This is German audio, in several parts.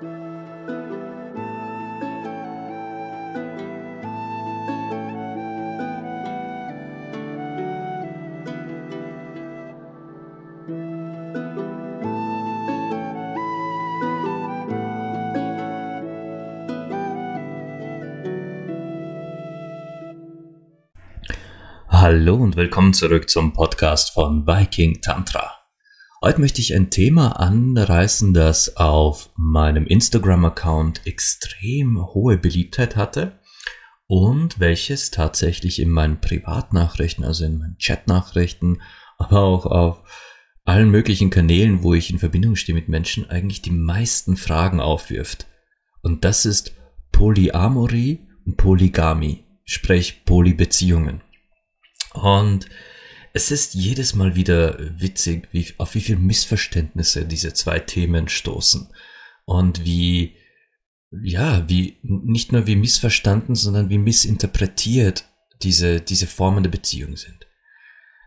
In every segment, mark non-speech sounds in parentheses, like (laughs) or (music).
Hallo und willkommen zurück zum Podcast von Viking Tantra. Heute möchte ich ein Thema anreißen, das auf meinem Instagram-Account extrem hohe Beliebtheit hatte und welches tatsächlich in meinen Privatnachrichten, also in meinen Chatnachrichten, aber auch auf allen möglichen Kanälen, wo ich in Verbindung stehe mit Menschen, eigentlich die meisten Fragen aufwirft. Und das ist Polyamorie und Polygamie, sprich Polybeziehungen. Und es ist jedes Mal wieder witzig, wie, auf wie viele Missverständnisse diese zwei Themen stoßen. Und wie, ja, wie, nicht nur wie missverstanden, sondern wie missinterpretiert diese, diese Formen der Beziehung sind.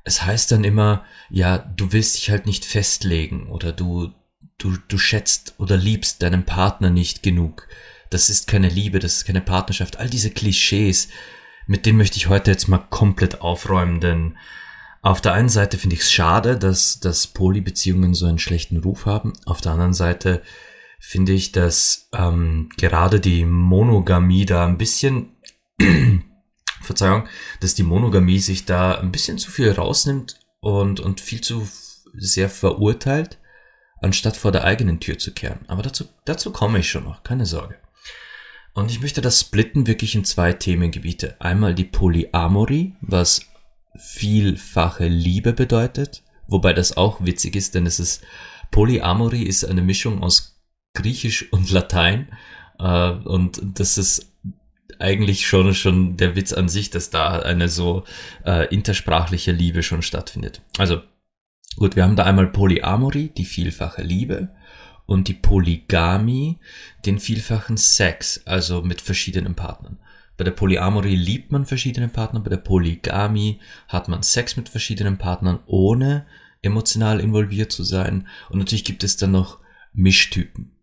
Es heißt dann immer, ja, du willst dich halt nicht festlegen oder du, du, du schätzt oder liebst deinen Partner nicht genug. Das ist keine Liebe, das ist keine Partnerschaft. All diese Klischees, mit dem möchte ich heute jetzt mal komplett aufräumen, denn auf der einen Seite finde ich es schade, dass, dass Polybeziehungen so einen schlechten Ruf haben. Auf der anderen Seite finde ich, dass ähm, gerade die Monogamie da ein bisschen, (clears throat) Verzeihung, dass die Monogamie sich da ein bisschen zu viel rausnimmt und, und viel zu sehr verurteilt, anstatt vor der eigenen Tür zu kehren. Aber dazu, dazu komme ich schon noch, keine Sorge. Und ich möchte das splitten wirklich in zwei Themengebiete. Einmal die Polyamorie, was vielfache Liebe bedeutet, wobei das auch witzig ist, denn es ist Polyamorie ist eine Mischung aus Griechisch und Latein äh, und das ist eigentlich schon schon der Witz an sich, dass da eine so äh, intersprachliche Liebe schon stattfindet. Also gut, wir haben da einmal Polyamorie, die vielfache Liebe und die Polygamie den vielfachen Sex, also mit verschiedenen Partnern. Bei der Polyamorie liebt man verschiedene Partner, bei der Polygamie hat man Sex mit verschiedenen Partnern, ohne emotional involviert zu sein. Und natürlich gibt es dann noch Mischtypen.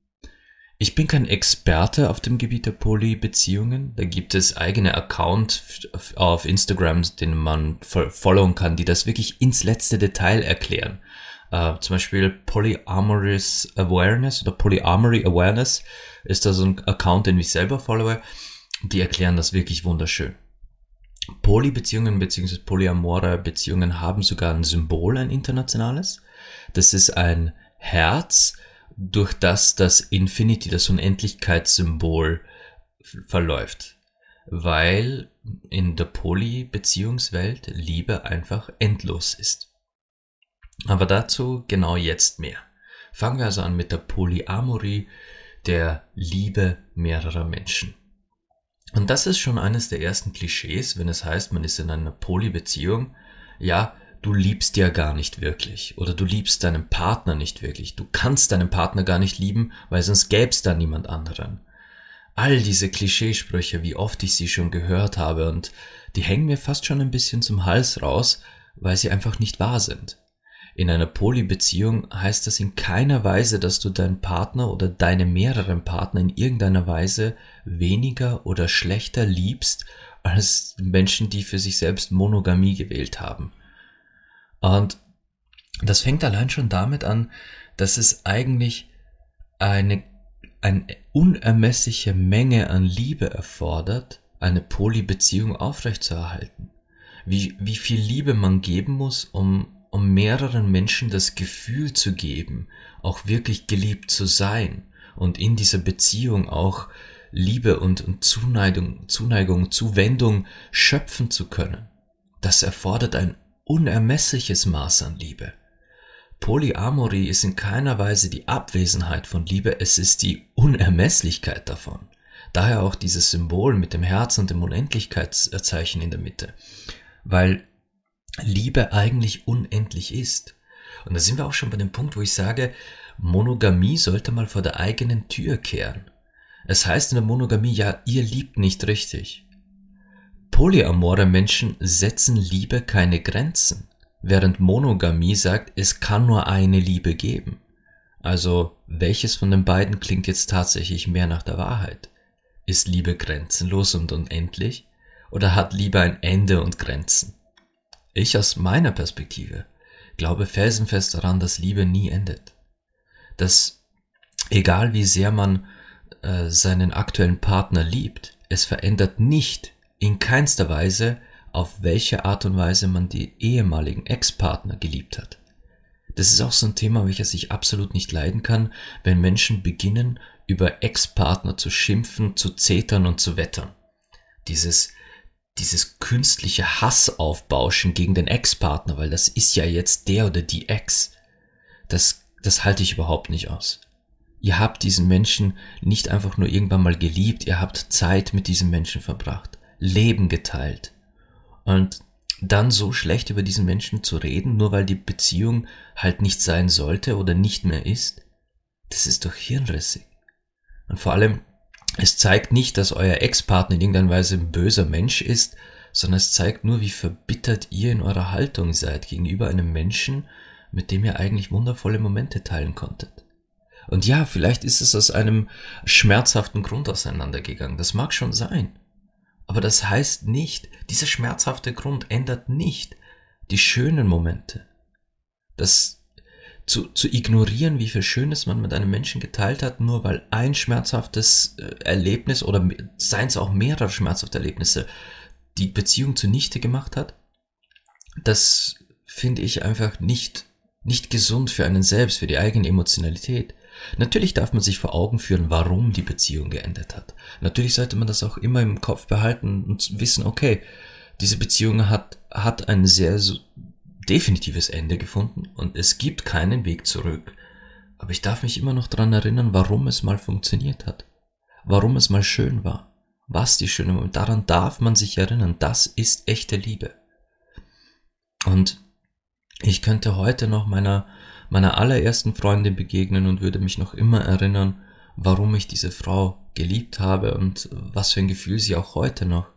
Ich bin kein Experte auf dem Gebiet der Polybeziehungen. Da gibt es eigene Accounts auf Instagram, den man followen kann, die das wirklich ins letzte Detail erklären. Uh, zum Beispiel Polyamorous Awareness oder Polyamory Awareness ist da so ein Account, den ich selber followe. Die erklären das wirklich wunderschön. Polybeziehungen bzw. polyamore Beziehungen haben sogar ein Symbol, ein internationales. Das ist ein Herz, durch das das Infinity, das Unendlichkeitssymbol verläuft. Weil in der Polybeziehungswelt Liebe einfach endlos ist. Aber dazu genau jetzt mehr. Fangen wir also an mit der Polyamorie, der Liebe mehrerer Menschen. Und das ist schon eines der ersten Klischees, wenn es heißt, man ist in einer Polybeziehung. Ja, du liebst ja gar nicht wirklich oder du liebst deinen Partner nicht wirklich. Du kannst deinen Partner gar nicht lieben, weil sonst gäbe es da niemand anderen. All diese Klischeesprüche, wie oft ich sie schon gehört habe und die hängen mir fast schon ein bisschen zum Hals raus, weil sie einfach nicht wahr sind. In einer Polybeziehung heißt das in keiner Weise, dass du deinen Partner oder deine mehreren Partner in irgendeiner Weise weniger oder schlechter liebst als Menschen, die für sich selbst Monogamie gewählt haben. Und das fängt allein schon damit an, dass es eigentlich eine, eine unermessliche Menge an Liebe erfordert, eine Polybeziehung aufrechtzuerhalten. Wie, wie viel Liebe man geben muss, um um mehreren Menschen das Gefühl zu geben, auch wirklich geliebt zu sein und in dieser Beziehung auch Liebe und, Zuneigung, Zuneigung, Zuwendung schöpfen zu können. Das erfordert ein unermessliches Maß an Liebe. Polyamorie ist in keiner Weise die Abwesenheit von Liebe, es ist die Unermesslichkeit davon. Daher auch dieses Symbol mit dem Herz und dem Unendlichkeitszeichen in der Mitte. Weil Liebe eigentlich unendlich ist. Und da sind wir auch schon bei dem Punkt, wo ich sage, Monogamie sollte mal vor der eigenen Tür kehren. Es heißt in der Monogamie, ja, ihr liebt nicht richtig. Polyamore Menschen setzen Liebe keine Grenzen, während Monogamie sagt, es kann nur eine Liebe geben. Also, welches von den beiden klingt jetzt tatsächlich mehr nach der Wahrheit? Ist Liebe grenzenlos und unendlich? Oder hat Liebe ein Ende und Grenzen? Ich aus meiner Perspektive glaube felsenfest daran, dass Liebe nie endet. Dass egal wie sehr man äh, seinen aktuellen Partner liebt, es verändert nicht in keinster Weise, auf welche Art und Weise man die ehemaligen Ex-Partner geliebt hat. Das ist auch so ein Thema, welches ich absolut nicht leiden kann, wenn Menschen beginnen, über Ex-Partner zu schimpfen, zu zetern und zu wettern. Dieses, dieses künstliche Hassaufbauschen gegen den Ex-Partner, weil das ist ja jetzt der oder die Ex. Das, das halte ich überhaupt nicht aus. Ihr habt diesen Menschen nicht einfach nur irgendwann mal geliebt, ihr habt Zeit mit diesem Menschen verbracht, Leben geteilt. Und dann so schlecht über diesen Menschen zu reden, nur weil die Beziehung halt nicht sein sollte oder nicht mehr ist, das ist doch hirnrissig. Und vor allem, es zeigt nicht, dass euer Ex-Partner in irgendeiner Weise ein böser Mensch ist, sondern es zeigt nur, wie verbittert ihr in eurer Haltung seid gegenüber einem Menschen, mit dem ihr eigentlich wundervolle Momente teilen konntet. Und ja, vielleicht ist es aus einem schmerzhaften Grund auseinandergegangen. Das mag schon sein. Aber das heißt nicht, dieser schmerzhafte Grund ändert nicht die schönen Momente. Das zu, zu ignorieren, wie viel Schönes man mit einem Menschen geteilt hat, nur weil ein schmerzhaftes äh, Erlebnis oder seien es auch mehrere schmerzhafte Erlebnisse die Beziehung zunichte gemacht hat, das finde ich einfach nicht, nicht gesund für einen selbst, für die eigene Emotionalität. Natürlich darf man sich vor Augen führen, warum die Beziehung geendet hat. Natürlich sollte man das auch immer im Kopf behalten und wissen, okay, diese Beziehung hat, hat ein sehr definitives Ende gefunden und es gibt keinen Weg zurück. Aber ich darf mich immer noch daran erinnern, warum es mal funktioniert hat. Warum es mal schön war. Was die schöne Moment. Daran darf man sich erinnern. Das ist echte Liebe. Und ich könnte heute noch meiner meiner allerersten Freundin begegnen und würde mich noch immer erinnern, warum ich diese Frau geliebt habe und was für ein Gefühl sie auch heute noch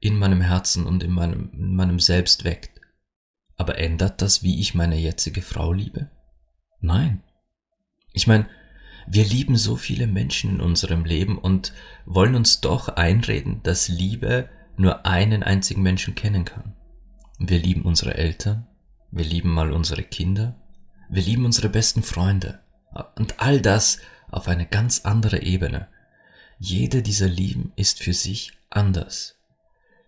in meinem Herzen und in meinem, in meinem Selbst weckt. Aber ändert das, wie ich meine jetzige Frau liebe? Nein. Ich meine, wir lieben so viele Menschen in unserem Leben und wollen uns doch einreden, dass Liebe nur einen einzigen Menschen kennen kann. Wir lieben unsere Eltern, wir lieben mal unsere Kinder, wir lieben unsere besten Freunde. Und all das auf eine ganz andere Ebene. Jede dieser Lieben ist für sich anders.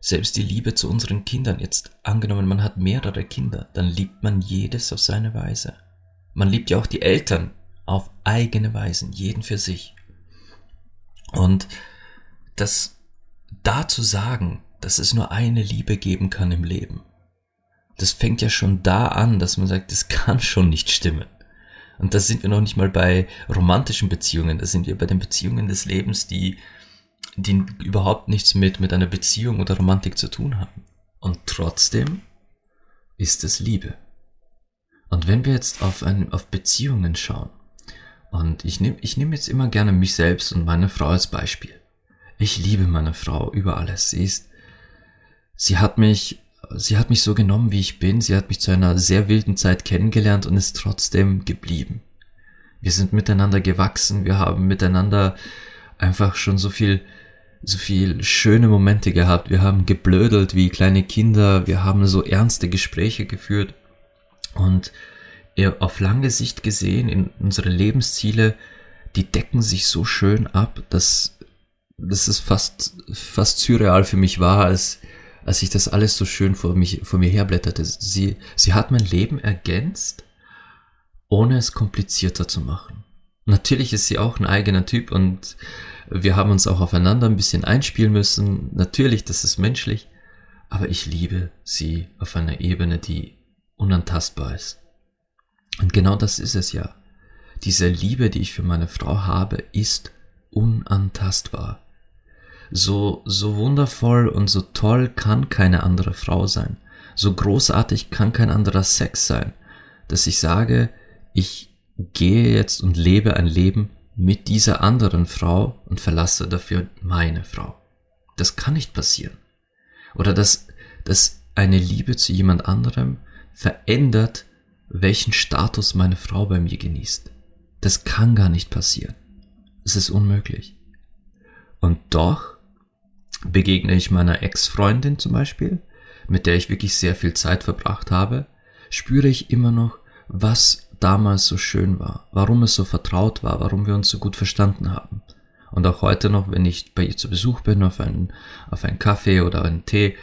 Selbst die Liebe zu unseren Kindern, jetzt angenommen, man hat mehrere Kinder, dann liebt man jedes auf seine Weise. Man liebt ja auch die Eltern auf eigene Weisen, jeden für sich. Und das da zu sagen, dass es nur eine Liebe geben kann im Leben, das fängt ja schon da an, dass man sagt, das kann schon nicht stimmen. Und da sind wir noch nicht mal bei romantischen Beziehungen, da sind wir bei den Beziehungen des Lebens, die, die überhaupt nichts mit, mit einer Beziehung oder Romantik zu tun haben. Und trotzdem ist es Liebe. Und wenn wir jetzt auf, ein, auf Beziehungen schauen, und ich nehme ich nehm jetzt immer gerne mich selbst und meine Frau als Beispiel. Ich liebe meine Frau über alles. Sie ist, sie hat mich sie hat mich so genommen, wie ich bin. Sie hat mich zu einer sehr wilden Zeit kennengelernt und ist trotzdem geblieben. Wir sind miteinander gewachsen. Wir haben miteinander einfach schon so viel, so viel schöne Momente gehabt. Wir haben geblödelt wie kleine Kinder. Wir haben so ernste Gespräche geführt. Und auf lange Sicht gesehen, in unsere Lebensziele, die decken sich so schön ab, dass, dass es fast, fast surreal für mich war, als als ich das alles so schön vor, mich, vor mir herblätterte. Sie, sie hat mein Leben ergänzt, ohne es komplizierter zu machen. Natürlich ist sie auch ein eigener Typ und wir haben uns auch aufeinander ein bisschen einspielen müssen. Natürlich, das ist menschlich, aber ich liebe sie auf einer Ebene, die unantastbar ist. Und genau das ist es ja. Diese Liebe, die ich für meine Frau habe, ist unantastbar. So, so wundervoll und so toll kann keine andere Frau sein. So großartig kann kein anderer Sex sein, dass ich sage, ich gehe jetzt und lebe ein Leben mit dieser anderen Frau und verlasse dafür meine Frau. Das kann nicht passieren. Oder dass, dass eine Liebe zu jemand anderem verändert, welchen Status meine Frau bei mir genießt. Das kann gar nicht passieren. Es ist unmöglich. Und doch begegne ich meiner Ex-Freundin zum Beispiel, mit der ich wirklich sehr viel Zeit verbracht habe, spüre ich immer noch, was damals so schön war, warum es so vertraut war, warum wir uns so gut verstanden haben. Und auch heute noch, wenn ich bei ihr zu Besuch bin, auf einen, auf einen Kaffee oder einen Tee,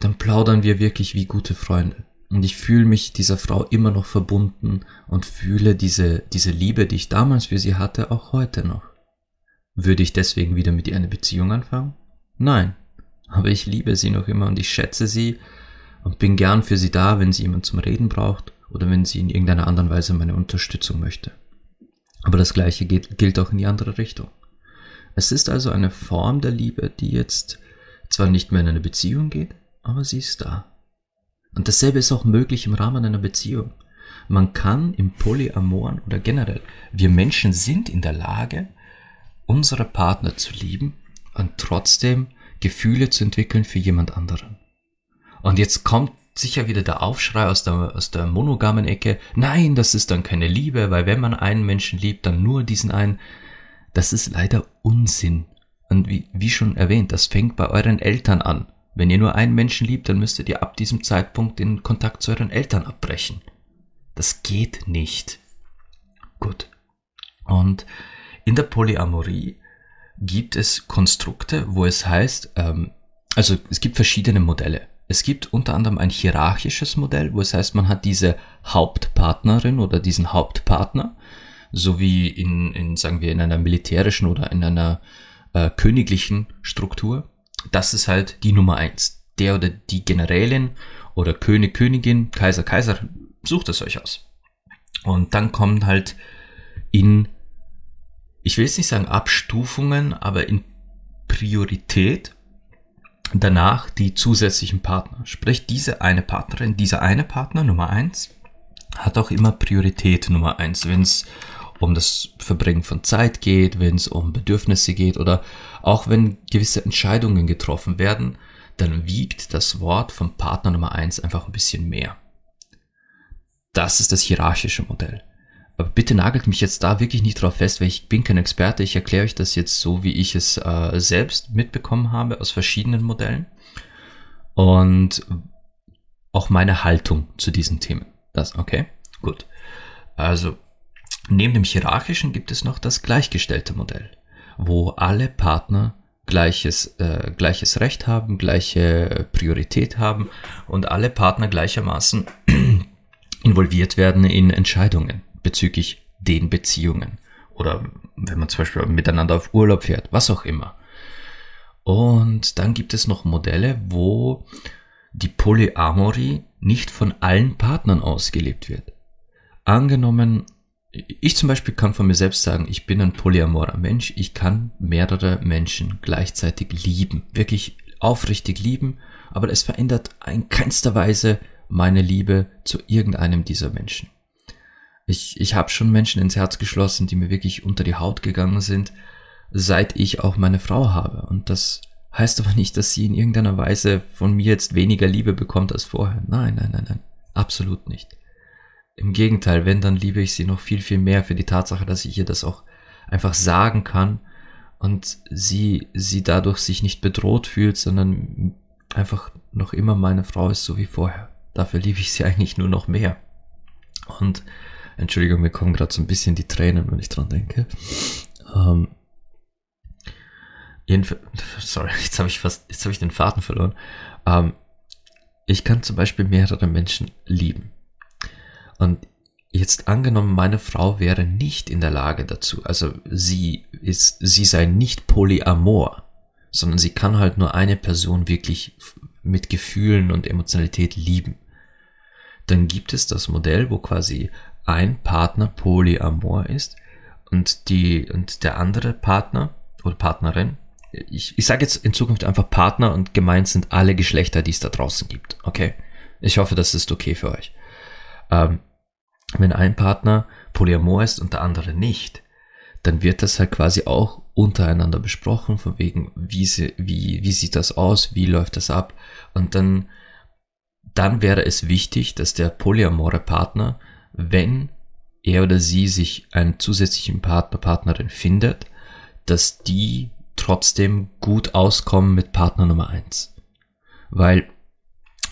dann plaudern wir wirklich wie gute Freunde. Und ich fühle mich dieser Frau immer noch verbunden und fühle diese, diese Liebe, die ich damals für sie hatte, auch heute noch. Würde ich deswegen wieder mit ihr eine Beziehung anfangen? Nein. Aber ich liebe sie noch immer und ich schätze sie und bin gern für sie da, wenn sie jemand zum Reden braucht oder wenn sie in irgendeiner anderen Weise meine Unterstützung möchte. Aber das gleiche gilt, gilt auch in die andere Richtung. Es ist also eine Form der Liebe, die jetzt zwar nicht mehr in eine Beziehung geht, aber sie ist da. Und dasselbe ist auch möglich im Rahmen einer Beziehung. Man kann im Polyamoren oder generell, wir Menschen sind in der Lage, unsere Partner zu lieben und trotzdem Gefühle zu entwickeln für jemand anderen. Und jetzt kommt sicher wieder der Aufschrei aus der, aus der monogamen Ecke. Nein, das ist dann keine Liebe, weil wenn man einen Menschen liebt, dann nur diesen einen. Das ist leider Unsinn. Und wie, wie schon erwähnt, das fängt bei euren Eltern an. Wenn ihr nur einen Menschen liebt, dann müsstet ihr ab diesem Zeitpunkt den Kontakt zu euren Eltern abbrechen. Das geht nicht. Gut. Und in der Polyamorie gibt es Konstrukte, wo es heißt, ähm, also es gibt verschiedene Modelle. Es gibt unter anderem ein hierarchisches Modell, wo es heißt, man hat diese Hauptpartnerin oder diesen Hauptpartner, so wie in, in sagen wir, in einer militärischen oder in einer äh, königlichen Struktur das ist halt die Nummer eins. Der oder die Generälin oder König, Königin, Kaiser, Kaiserin, sucht es euch aus. Und dann kommen halt in, ich will jetzt nicht sagen Abstufungen, aber in Priorität danach die zusätzlichen Partner. Sprich, diese eine Partnerin, dieser eine Partner Nummer eins hat auch immer Priorität Nummer eins, wenn es um das Verbringen von Zeit geht, wenn es um Bedürfnisse geht oder auch wenn gewisse Entscheidungen getroffen werden, dann wiegt das Wort vom Partner Nummer eins einfach ein bisschen mehr. Das ist das hierarchische Modell. Bitte nagelt mich jetzt da wirklich nicht drauf fest, weil ich bin kein Experte. Ich erkläre euch das jetzt so, wie ich es äh, selbst mitbekommen habe aus verschiedenen Modellen. Und auch meine Haltung zu diesen Themen. Das, okay? Gut. Also Neben dem hierarchischen gibt es noch das gleichgestellte Modell, wo alle Partner gleiches, äh, gleiches Recht haben, gleiche Priorität haben und alle Partner gleichermaßen (clears throat) involviert werden in Entscheidungen bezüglich den Beziehungen oder wenn man zum Beispiel miteinander auf Urlaub fährt, was auch immer. Und dann gibt es noch Modelle, wo die Polyamorie nicht von allen Partnern ausgelebt wird. Angenommen, ich zum Beispiel kann von mir selbst sagen, ich bin ein polyamorer Mensch. Ich kann mehrere Menschen gleichzeitig lieben. Wirklich aufrichtig lieben. Aber es verändert in keinster Weise meine Liebe zu irgendeinem dieser Menschen. Ich, ich habe schon Menschen ins Herz geschlossen, die mir wirklich unter die Haut gegangen sind, seit ich auch meine Frau habe. Und das heißt aber nicht, dass sie in irgendeiner Weise von mir jetzt weniger Liebe bekommt als vorher. Nein, nein, nein, nein. Absolut nicht. Im Gegenteil, wenn, dann liebe ich sie noch viel, viel mehr für die Tatsache, dass ich ihr das auch einfach sagen kann und sie, sie dadurch sich nicht bedroht fühlt, sondern einfach noch immer meine Frau ist, so wie vorher. Dafür liebe ich sie (laughs) eigentlich nur noch mehr. Und Entschuldigung, mir kommen gerade so ein bisschen die Tränen, wenn ich dran denke. Ähm, (laughs) sorry, jetzt habe ich fast, jetzt habe ich den Faden verloren. Ähm, ich kann zum Beispiel mehrere Menschen lieben. Und jetzt angenommen, meine Frau wäre nicht in der Lage dazu, also sie ist, sie sei nicht polyamor, sondern sie kann halt nur eine Person wirklich mit Gefühlen und Emotionalität lieben. Dann gibt es das Modell, wo quasi ein Partner polyamor ist und die und der andere Partner oder Partnerin ich, ich sage jetzt in Zukunft einfach Partner und gemeint sind alle Geschlechter, die es da draußen gibt. Okay? Ich hoffe, das ist okay für euch. Ähm, wenn ein Partner Polyamor ist und der andere nicht, dann wird das halt quasi auch untereinander besprochen, von wegen, wie, sie, wie, wie sieht das aus, wie läuft das ab. Und dann, dann wäre es wichtig, dass der polyamore Partner, wenn er oder sie sich einen zusätzlichen Partner, Partnerin findet, dass die trotzdem gut auskommen mit Partner Nummer eins, Weil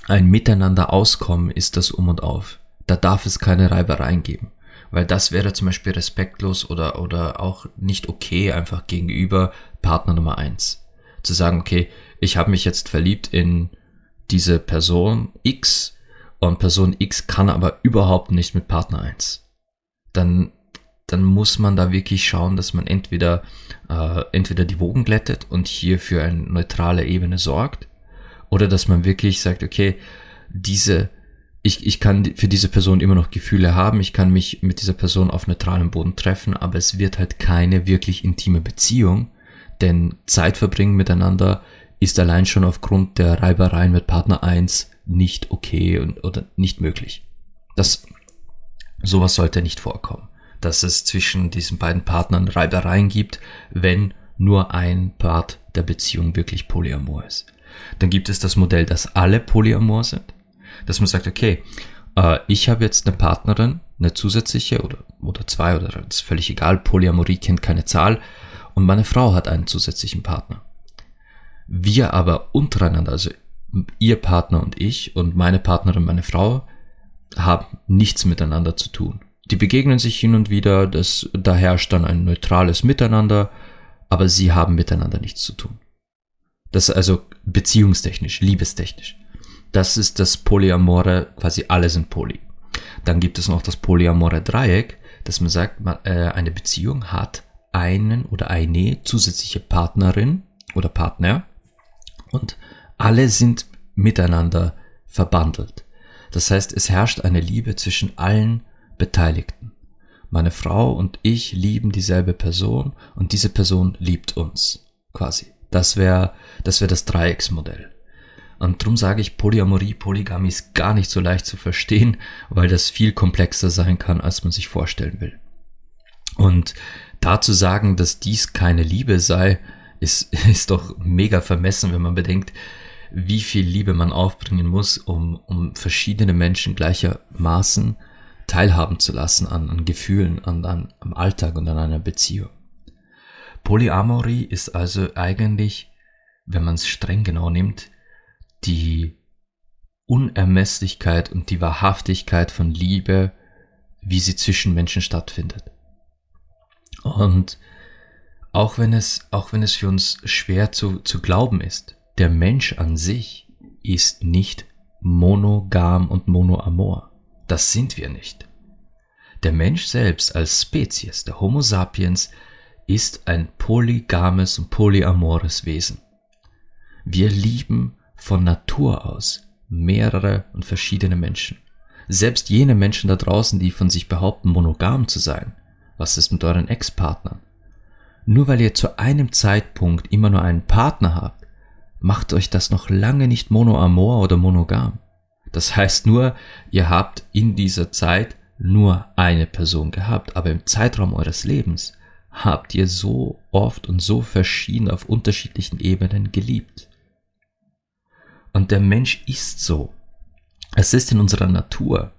ein Miteinander auskommen ist das Um und Auf. Da darf es keine Reibereien geben. Weil das wäre zum Beispiel respektlos oder, oder auch nicht okay einfach gegenüber Partner Nummer eins Zu sagen, okay, ich habe mich jetzt verliebt in diese Person X und Person X kann aber überhaupt nicht mit Partner 1. Dann, dann muss man da wirklich schauen, dass man entweder, äh, entweder die Wogen glättet und hier für eine neutrale Ebene sorgt. Oder dass man wirklich sagt, okay, diese, ich, ich kann für diese Person immer noch Gefühle haben, ich kann mich mit dieser Person auf neutralem Boden treffen, aber es wird halt keine wirklich intime Beziehung, denn Zeit verbringen miteinander ist allein schon aufgrund der Reibereien mit Partner 1 nicht okay und, oder nicht möglich. Das, sowas sollte nicht vorkommen, dass es zwischen diesen beiden Partnern Reibereien gibt, wenn nur ein Part der Beziehung wirklich polyamor ist. Dann gibt es das Modell, dass alle polyamor sind, dass man sagt, okay, äh, ich habe jetzt eine Partnerin, eine zusätzliche oder, oder zwei oder das ist völlig egal, Polyamorie kennt keine Zahl und meine Frau hat einen zusätzlichen Partner. Wir aber untereinander, also ihr Partner und ich und meine Partnerin, meine Frau, haben nichts miteinander zu tun. Die begegnen sich hin und wieder, das, da herrscht dann ein neutrales Miteinander, aber sie haben miteinander nichts zu tun. Das ist also beziehungstechnisch, liebestechnisch. Das ist das Polyamore, quasi alle sind Poly. Dann gibt es noch das Polyamore Dreieck, dass man sagt, äh, eine Beziehung hat einen oder eine zusätzliche Partnerin oder Partner und alle sind miteinander verbandelt. Das heißt, es herrscht eine Liebe zwischen allen Beteiligten. Meine Frau und ich lieben dieselbe Person und diese Person liebt uns, quasi. Das wäre das, wär das Dreiecksmodell. Und darum sage ich, Polyamorie, Polygamie ist gar nicht so leicht zu verstehen, weil das viel komplexer sein kann, als man sich vorstellen will. Und dazu sagen, dass dies keine Liebe sei, ist, (laughs) ist doch mega vermessen, wenn man bedenkt, wie viel Liebe man aufbringen muss, um, um verschiedene Menschen gleichermaßen teilhaben zu lassen an, an Gefühlen, an, an, am Alltag und an einer Beziehung. Polyamorie ist also eigentlich, wenn man es streng genau nimmt, die Unermesslichkeit und die Wahrhaftigkeit von Liebe, wie sie zwischen Menschen stattfindet. Und auch wenn es, auch wenn es für uns schwer zu, zu glauben ist, der Mensch an sich ist nicht monogam und monoamor. Das sind wir nicht. Der Mensch selbst als Spezies, der Homo sapiens, ist ein polygames und polyamores Wesen. Wir lieben von Natur aus mehrere und verschiedene Menschen. Selbst jene Menschen da draußen, die von sich behaupten, monogam zu sein. Was ist mit euren Ex-Partnern? Nur weil ihr zu einem Zeitpunkt immer nur einen Partner habt, macht euch das noch lange nicht monoamor oder monogam. Das heißt nur, ihr habt in dieser Zeit nur eine Person gehabt, aber im Zeitraum eures Lebens habt ihr so oft und so verschieden auf unterschiedlichen Ebenen geliebt. Und der Mensch ist so. Es ist in unserer Natur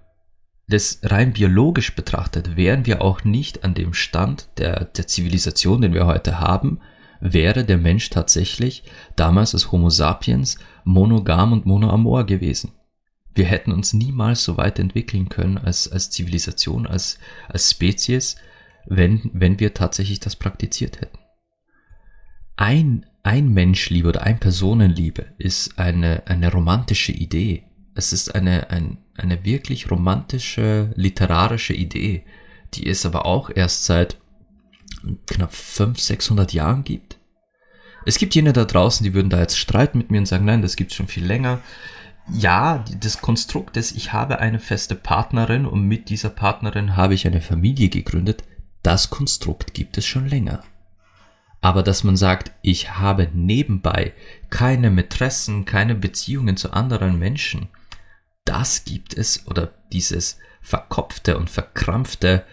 das rein biologisch betrachtet, wären wir auch nicht an dem Stand der, der Zivilisation, den wir heute haben, wäre der Mensch tatsächlich damals als Homo sapiens monogam und monoamor gewesen. Wir hätten uns niemals so weit entwickeln können als, als Zivilisation, als, als Spezies, wenn, wenn wir tatsächlich das praktiziert hätten. Ein, ein Menschliebe oder ein Personenliebe ist eine, eine romantische Idee. Es ist eine, ein, eine wirklich romantische, literarische Idee, die es aber auch erst seit knapp 500, 600 Jahren gibt. Es gibt jene da draußen, die würden da jetzt streiten mit mir und sagen, nein, das gibt es schon viel länger. Ja, das Konstrukt des, ich habe eine feste Partnerin und mit dieser Partnerin habe ich eine Familie gegründet, das Konstrukt gibt es schon länger. Aber dass man sagt, ich habe nebenbei keine Mätressen, keine Beziehungen zu anderen Menschen, das gibt es oder dieses verkopfte und verkrampfte,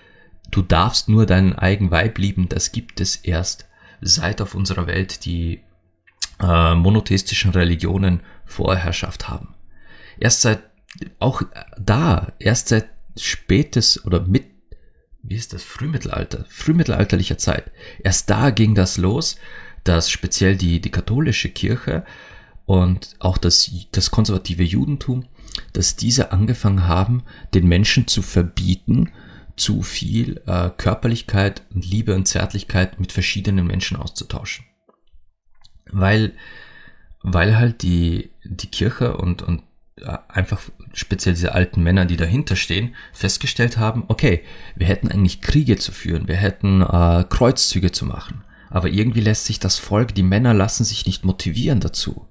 du darfst nur deinen eigenen Weib lieben, das gibt es erst seit auf unserer Welt die äh, monotheistischen Religionen Vorherrschaft haben. Erst seit, auch da, erst seit spätes oder mit wie ist das, Frühmittelalter, frühmittelalterlicher Zeit. Erst da ging das los, dass speziell die, die katholische Kirche und auch das, das konservative Judentum, dass diese angefangen haben, den Menschen zu verbieten, zu viel äh, Körperlichkeit und Liebe und Zärtlichkeit mit verschiedenen Menschen auszutauschen. Weil, weil halt die, die Kirche und, und äh, einfach speziell diese alten Männer, die dahinter stehen, festgestellt haben, okay, wir hätten eigentlich Kriege zu führen, wir hätten äh, Kreuzzüge zu machen, aber irgendwie lässt sich das Volk, die Männer lassen sich nicht motivieren dazu.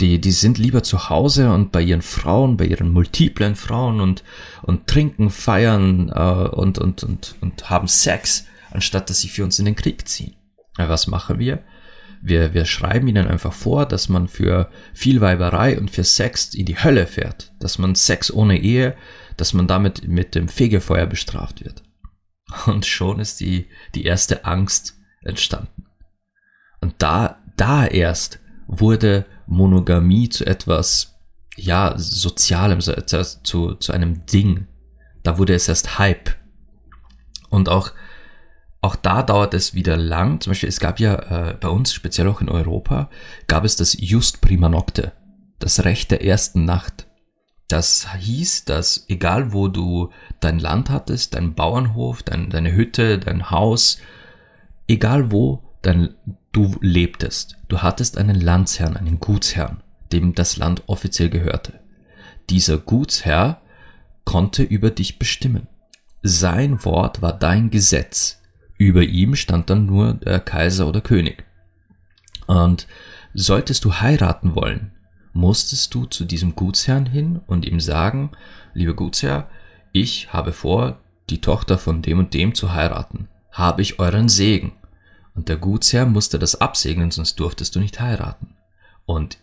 Die, die sind lieber zu Hause und bei ihren Frauen, bei ihren multiplen Frauen und, und trinken, feiern äh, und, und, und, und haben Sex, anstatt dass sie für uns in den Krieg ziehen. Was machen wir? Wir, wir schreiben ihnen einfach vor, dass man für viel Weiberei und für Sex in die Hölle fährt, dass man Sex ohne Ehe, dass man damit mit dem Fegefeuer bestraft wird. Und schon ist die, die erste Angst entstanden. Und da, da erst wurde Monogamie zu etwas, ja, Sozialem, zu, zu, einem Ding. Da wurde es erst Hype. Und auch, auch da dauert es wieder lang. Zum Beispiel, es gab ja äh, bei uns, speziell auch in Europa, gab es das Just Prima Nocte, das Recht der ersten Nacht. Das hieß, dass egal wo du dein Land hattest, dein Bauernhof, dein, deine Hütte, dein Haus, egal wo dein, du lebtest, du hattest einen Landsherrn, einen Gutsherrn, dem das Land offiziell gehörte. Dieser Gutsherr konnte über dich bestimmen. Sein Wort war dein Gesetz. Über ihm stand dann nur der Kaiser oder König. Und solltest du heiraten wollen, musstest du zu diesem Gutsherrn hin und ihm sagen, lieber Gutsherr, ich habe vor, die Tochter von dem und dem zu heiraten. Habe ich euren Segen? Und der Gutsherr musste das absegnen, sonst durftest du nicht heiraten. Und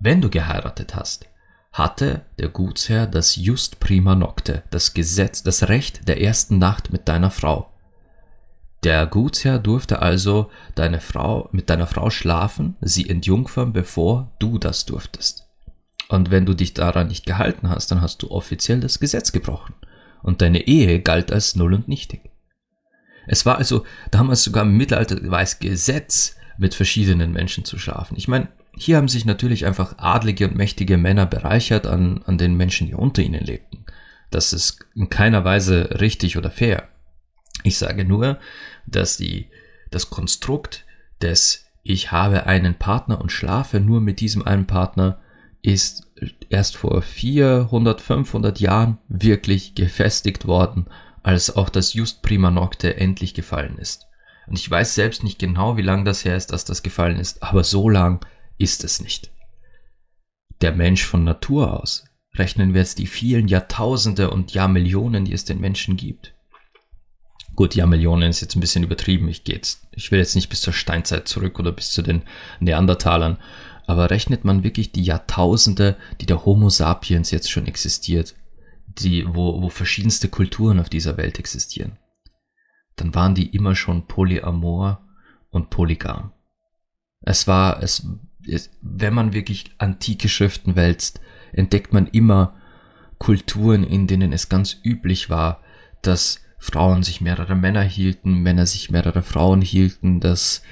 wenn du geheiratet hast, hatte der Gutsherr das Just Prima Nocte, das Gesetz, das Recht der ersten Nacht mit deiner Frau. Der Gutsherr durfte also deine Frau, mit deiner Frau schlafen, sie entjungfern, bevor du das durftest. Und wenn du dich daran nicht gehalten hast, dann hast du offiziell das Gesetz gebrochen. Und deine Ehe galt als null und nichtig. Es war also damals sogar im Mittelalter war es Gesetz, mit verschiedenen Menschen zu schlafen. Ich meine, hier haben sich natürlich einfach adlige und mächtige Männer bereichert an, an den Menschen, die unter ihnen lebten. Das ist in keiner Weise richtig oder fair. Ich sage nur, dass die, das Konstrukt des ich habe einen Partner und schlafe nur mit diesem einen Partner ist erst vor 400, 500 Jahren wirklich gefestigt worden als auch das Just Prima Nocte endlich gefallen ist. Und ich weiß selbst nicht genau, wie lang das her ist, dass das gefallen ist, aber so lang ist es nicht. Der Mensch von Natur aus, rechnen wir jetzt die vielen Jahrtausende und Jahrmillionen, die es den Menschen gibt. Gut, Jahrmillionen ist jetzt ein bisschen übertrieben. Ich jetzt, ich will jetzt nicht bis zur Steinzeit zurück oder bis zu den Neandertalern, aber rechnet man wirklich die Jahrtausende, die der Homo sapiens jetzt schon existiert, die, wo, wo verschiedenste Kulturen auf dieser Welt existieren, dann waren die immer schon polyamor und polygam. Es war, es, es, wenn man wirklich antike Schriften wälzt, entdeckt man immer Kulturen, in denen es ganz üblich war, dass Frauen sich mehrere Männer hielten, Männer sich mehrere Frauen hielten, dass,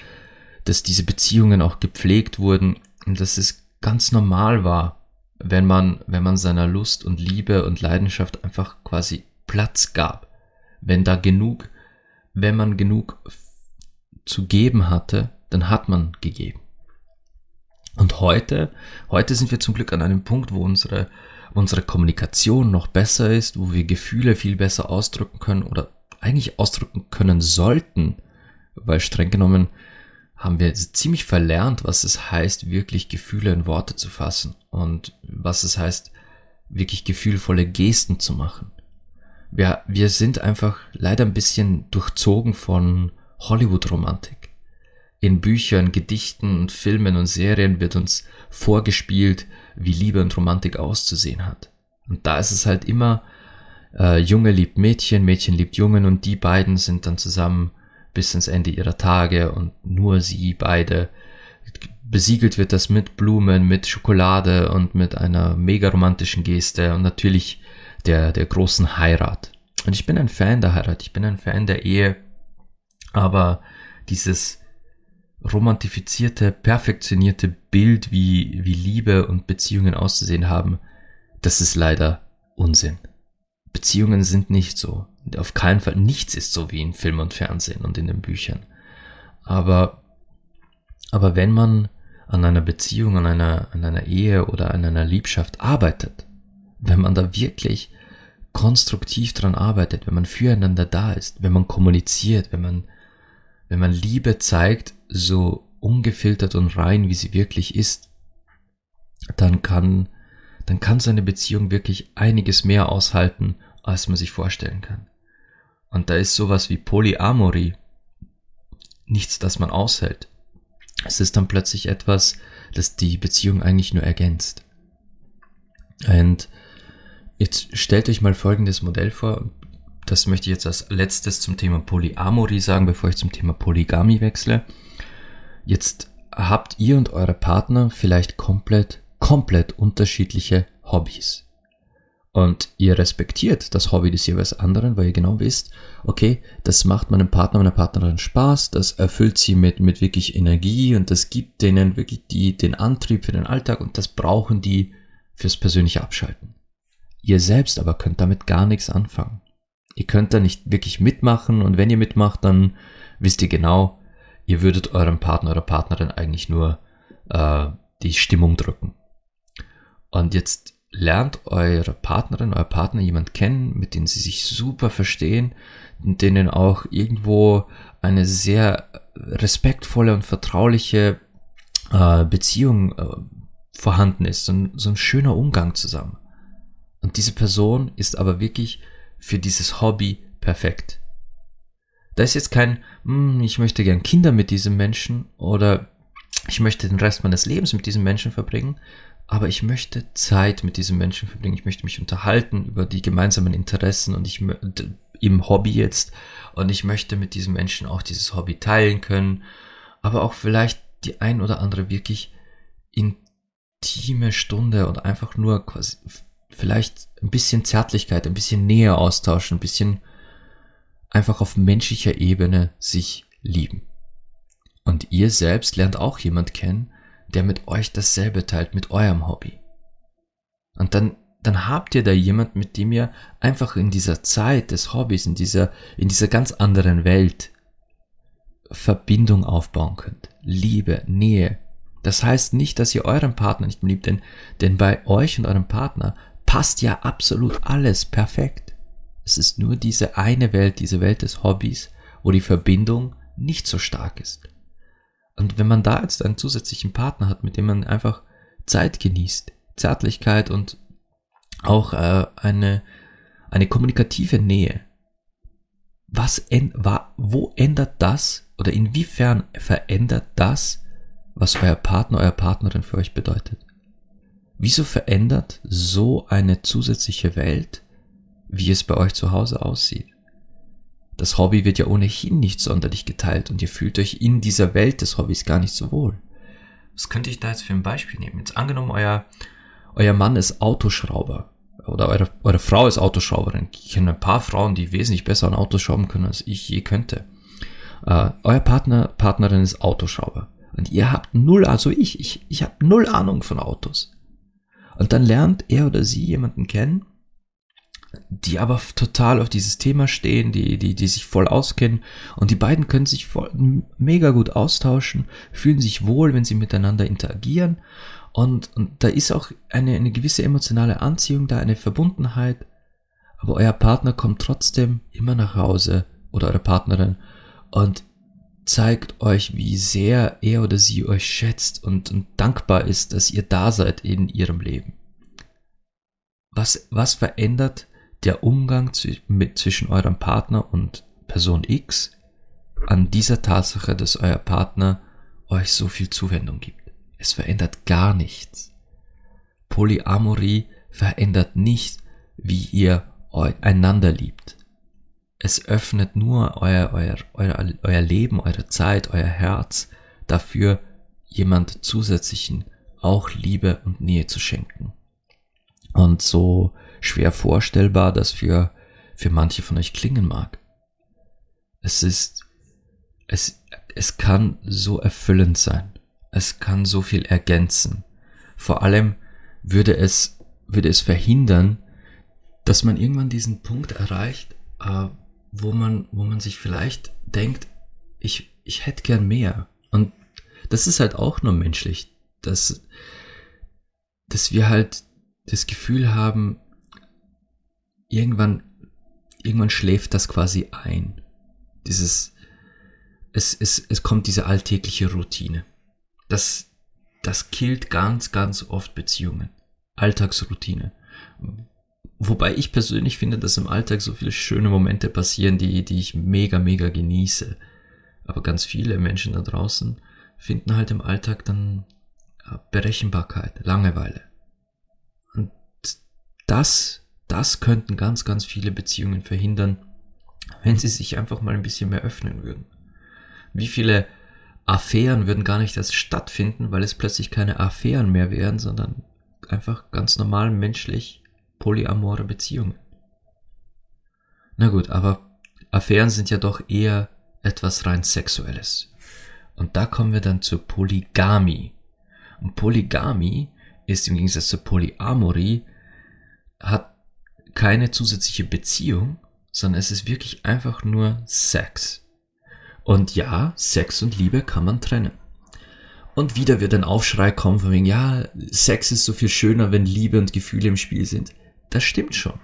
dass diese Beziehungen auch gepflegt wurden und dass es ganz normal war, wenn man, wenn man seiner Lust und Liebe und Leidenschaft einfach quasi Platz gab. Wenn da genug, wenn man genug zu geben hatte, dann hat man gegeben. Und heute, heute sind wir zum Glück an einem Punkt, wo unsere, unsere Kommunikation noch besser ist, wo wir Gefühle viel besser ausdrücken können oder eigentlich ausdrücken können sollten, weil streng genommen haben wir ziemlich verlernt, was es heißt, wirklich Gefühle in Worte zu fassen und was es heißt, wirklich gefühlvolle Gesten zu machen. Wir, wir sind einfach leider ein bisschen durchzogen von Hollywood-Romantik. In Büchern, Gedichten und Filmen und Serien wird uns vorgespielt, wie Liebe und Romantik auszusehen hat. Und da ist es halt immer, äh, Junge liebt Mädchen, Mädchen liebt Jungen und die beiden sind dann zusammen bis ins Ende ihrer Tage und nur sie beide. Besiegelt wird das mit Blumen, mit Schokolade und mit einer mega romantischen Geste und natürlich der, der großen Heirat. Und ich bin ein Fan der Heirat, ich bin ein Fan der Ehe, aber dieses romantifizierte, perfektionierte Bild, wie, wie Liebe und Beziehungen auszusehen haben, das ist leider Unsinn. Beziehungen sind nicht so. Auf keinen Fall nichts ist so wie in Film und Fernsehen und in den Büchern. Aber, aber wenn man an einer Beziehung, an einer, an einer Ehe oder an einer Liebschaft arbeitet, wenn man da wirklich konstruktiv dran arbeitet, wenn man füreinander da ist, wenn man kommuniziert, wenn man, wenn man Liebe zeigt, so ungefiltert und rein, wie sie wirklich ist, dann kann, dann kann seine Beziehung wirklich einiges mehr aushalten, als man sich vorstellen kann. Und da ist sowas wie Polyamorie nichts, das man aushält. Es ist dann plötzlich etwas, das die Beziehung eigentlich nur ergänzt. Und jetzt stellt euch mal folgendes Modell vor. Das möchte ich jetzt als letztes zum Thema Polyamorie sagen, bevor ich zum Thema Polygamie wechsle. Jetzt habt ihr und eure Partner vielleicht komplett, komplett unterschiedliche Hobbys. Und ihr respektiert das Hobby des jeweils anderen, weil ihr genau wisst, okay, das macht meinem Partner, meiner Partnerin Spaß, das erfüllt sie mit, mit wirklich Energie und das gibt denen wirklich die, den Antrieb für den Alltag und das brauchen die fürs persönliche Abschalten. Ihr selbst aber könnt damit gar nichts anfangen. Ihr könnt da nicht wirklich mitmachen und wenn ihr mitmacht, dann wisst ihr genau, ihr würdet eurem Partner oder Partnerin eigentlich nur äh, die Stimmung drücken. Und jetzt lernt eure Partnerin, euer Partner jemand kennen, mit dem sie sich super verstehen, denen auch irgendwo eine sehr respektvolle und vertrauliche äh, Beziehung äh, vorhanden ist, so ein, so ein schöner Umgang zusammen. Und diese Person ist aber wirklich für dieses Hobby perfekt. Da ist jetzt kein, hm, ich möchte gern Kinder mit diesem Menschen oder ich möchte den Rest meines Lebens mit diesem Menschen verbringen, aber ich möchte Zeit mit diesem Menschen verbringen. Ich möchte mich unterhalten über die gemeinsamen Interessen und ich im Hobby jetzt und ich möchte mit diesem Menschen auch dieses Hobby teilen können, aber auch vielleicht die ein oder andere wirklich intime Stunde und einfach nur quasi vielleicht ein bisschen Zärtlichkeit, ein bisschen Nähe austauschen, ein bisschen einfach auf menschlicher Ebene sich lieben. Und ihr selbst lernt auch jemand kennen, der mit euch dasselbe teilt, mit eurem Hobby. Und dann, dann habt ihr da jemand, mit dem ihr einfach in dieser Zeit des Hobbys, in dieser, in dieser ganz anderen Welt Verbindung aufbauen könnt. Liebe, Nähe. Das heißt nicht, dass ihr euren Partner nicht liebt, denn, denn bei euch und eurem Partner passt ja absolut alles perfekt. Es ist nur diese eine Welt, diese Welt des Hobbys, wo die Verbindung nicht so stark ist. Und wenn man da jetzt einen zusätzlichen Partner hat, mit dem man einfach Zeit genießt, Zärtlichkeit und auch äh, eine, eine kommunikative Nähe, was en, wa, wo ändert das oder inwiefern verändert das, was euer Partner, euer Partnerin für euch bedeutet? Wieso verändert so eine zusätzliche Welt, wie es bei euch zu Hause aussieht? Das Hobby wird ja ohnehin nicht sonderlich geteilt und ihr fühlt euch in dieser Welt des Hobbys gar nicht so wohl. Was könnte ich da jetzt für ein Beispiel nehmen? Jetzt angenommen, euer, euer Mann ist Autoschrauber oder eure, eure Frau ist Autoschrauberin. Ich kenne ein paar Frauen, die wesentlich besser an Autos schrauben können, als ich je könnte. Uh, euer Partner, Partnerin ist Autoschrauber. Und ihr habt null, also ich, ich, ich habe null Ahnung von Autos. Und dann lernt er oder sie jemanden kennen, die aber total auf dieses Thema stehen, die, die, die sich voll auskennen. Und die beiden können sich voll, mega gut austauschen, fühlen sich wohl, wenn sie miteinander interagieren. Und, und da ist auch eine, eine gewisse emotionale Anziehung da, eine Verbundenheit, aber euer Partner kommt trotzdem immer nach Hause oder eure Partnerin und zeigt euch, wie sehr er oder sie euch schätzt und, und dankbar ist, dass ihr da seid in ihrem Leben. Was, was verändert der Umgang mit, zwischen eurem Partner und Person X an dieser Tatsache, dass euer Partner euch so viel Zuwendung gibt. Es verändert gar nichts. Polyamorie verändert nicht, wie ihr einander liebt. Es öffnet nur euer, euer, euer, euer Leben, eure Zeit, euer Herz dafür, jemand zusätzlichen auch Liebe und Nähe zu schenken. Und so schwer vorstellbar, dass für für manche von euch klingen mag. Es ist, es, es kann so erfüllend sein. Es kann so viel ergänzen. Vor allem würde es, würde es verhindern, dass man irgendwann diesen Punkt erreicht, äh, wo man, wo man sich vielleicht denkt, ich, ich hätte gern mehr. Und das ist halt auch nur menschlich, dass, dass wir halt das Gefühl haben, irgendwann, irgendwann schläft das quasi ein. Dieses, es, es, es kommt diese alltägliche Routine. Das, das killt ganz, ganz oft Beziehungen. Alltagsroutine. Wobei ich persönlich finde, dass im Alltag so viele schöne Momente passieren, die, die ich mega, mega genieße. Aber ganz viele Menschen da draußen finden halt im Alltag dann Berechenbarkeit, Langeweile. Und das, das könnten ganz, ganz viele Beziehungen verhindern, wenn sie sich einfach mal ein bisschen mehr öffnen würden. Wie viele Affären würden gar nicht erst stattfinden, weil es plötzlich keine Affären mehr wären, sondern einfach ganz normal menschlich polyamore Beziehungen. Na gut, aber Affären sind ja doch eher etwas rein Sexuelles. Und da kommen wir dann zur Polygamie. Und Polygamie ist im Gegensatz zur Polyamorie, hat keine zusätzliche Beziehung, sondern es ist wirklich einfach nur Sex. Und ja, Sex und Liebe kann man trennen. Und wieder wird ein Aufschrei kommen von wegen, ja, Sex ist so viel schöner, wenn Liebe und Gefühle im Spiel sind. Das stimmt schon.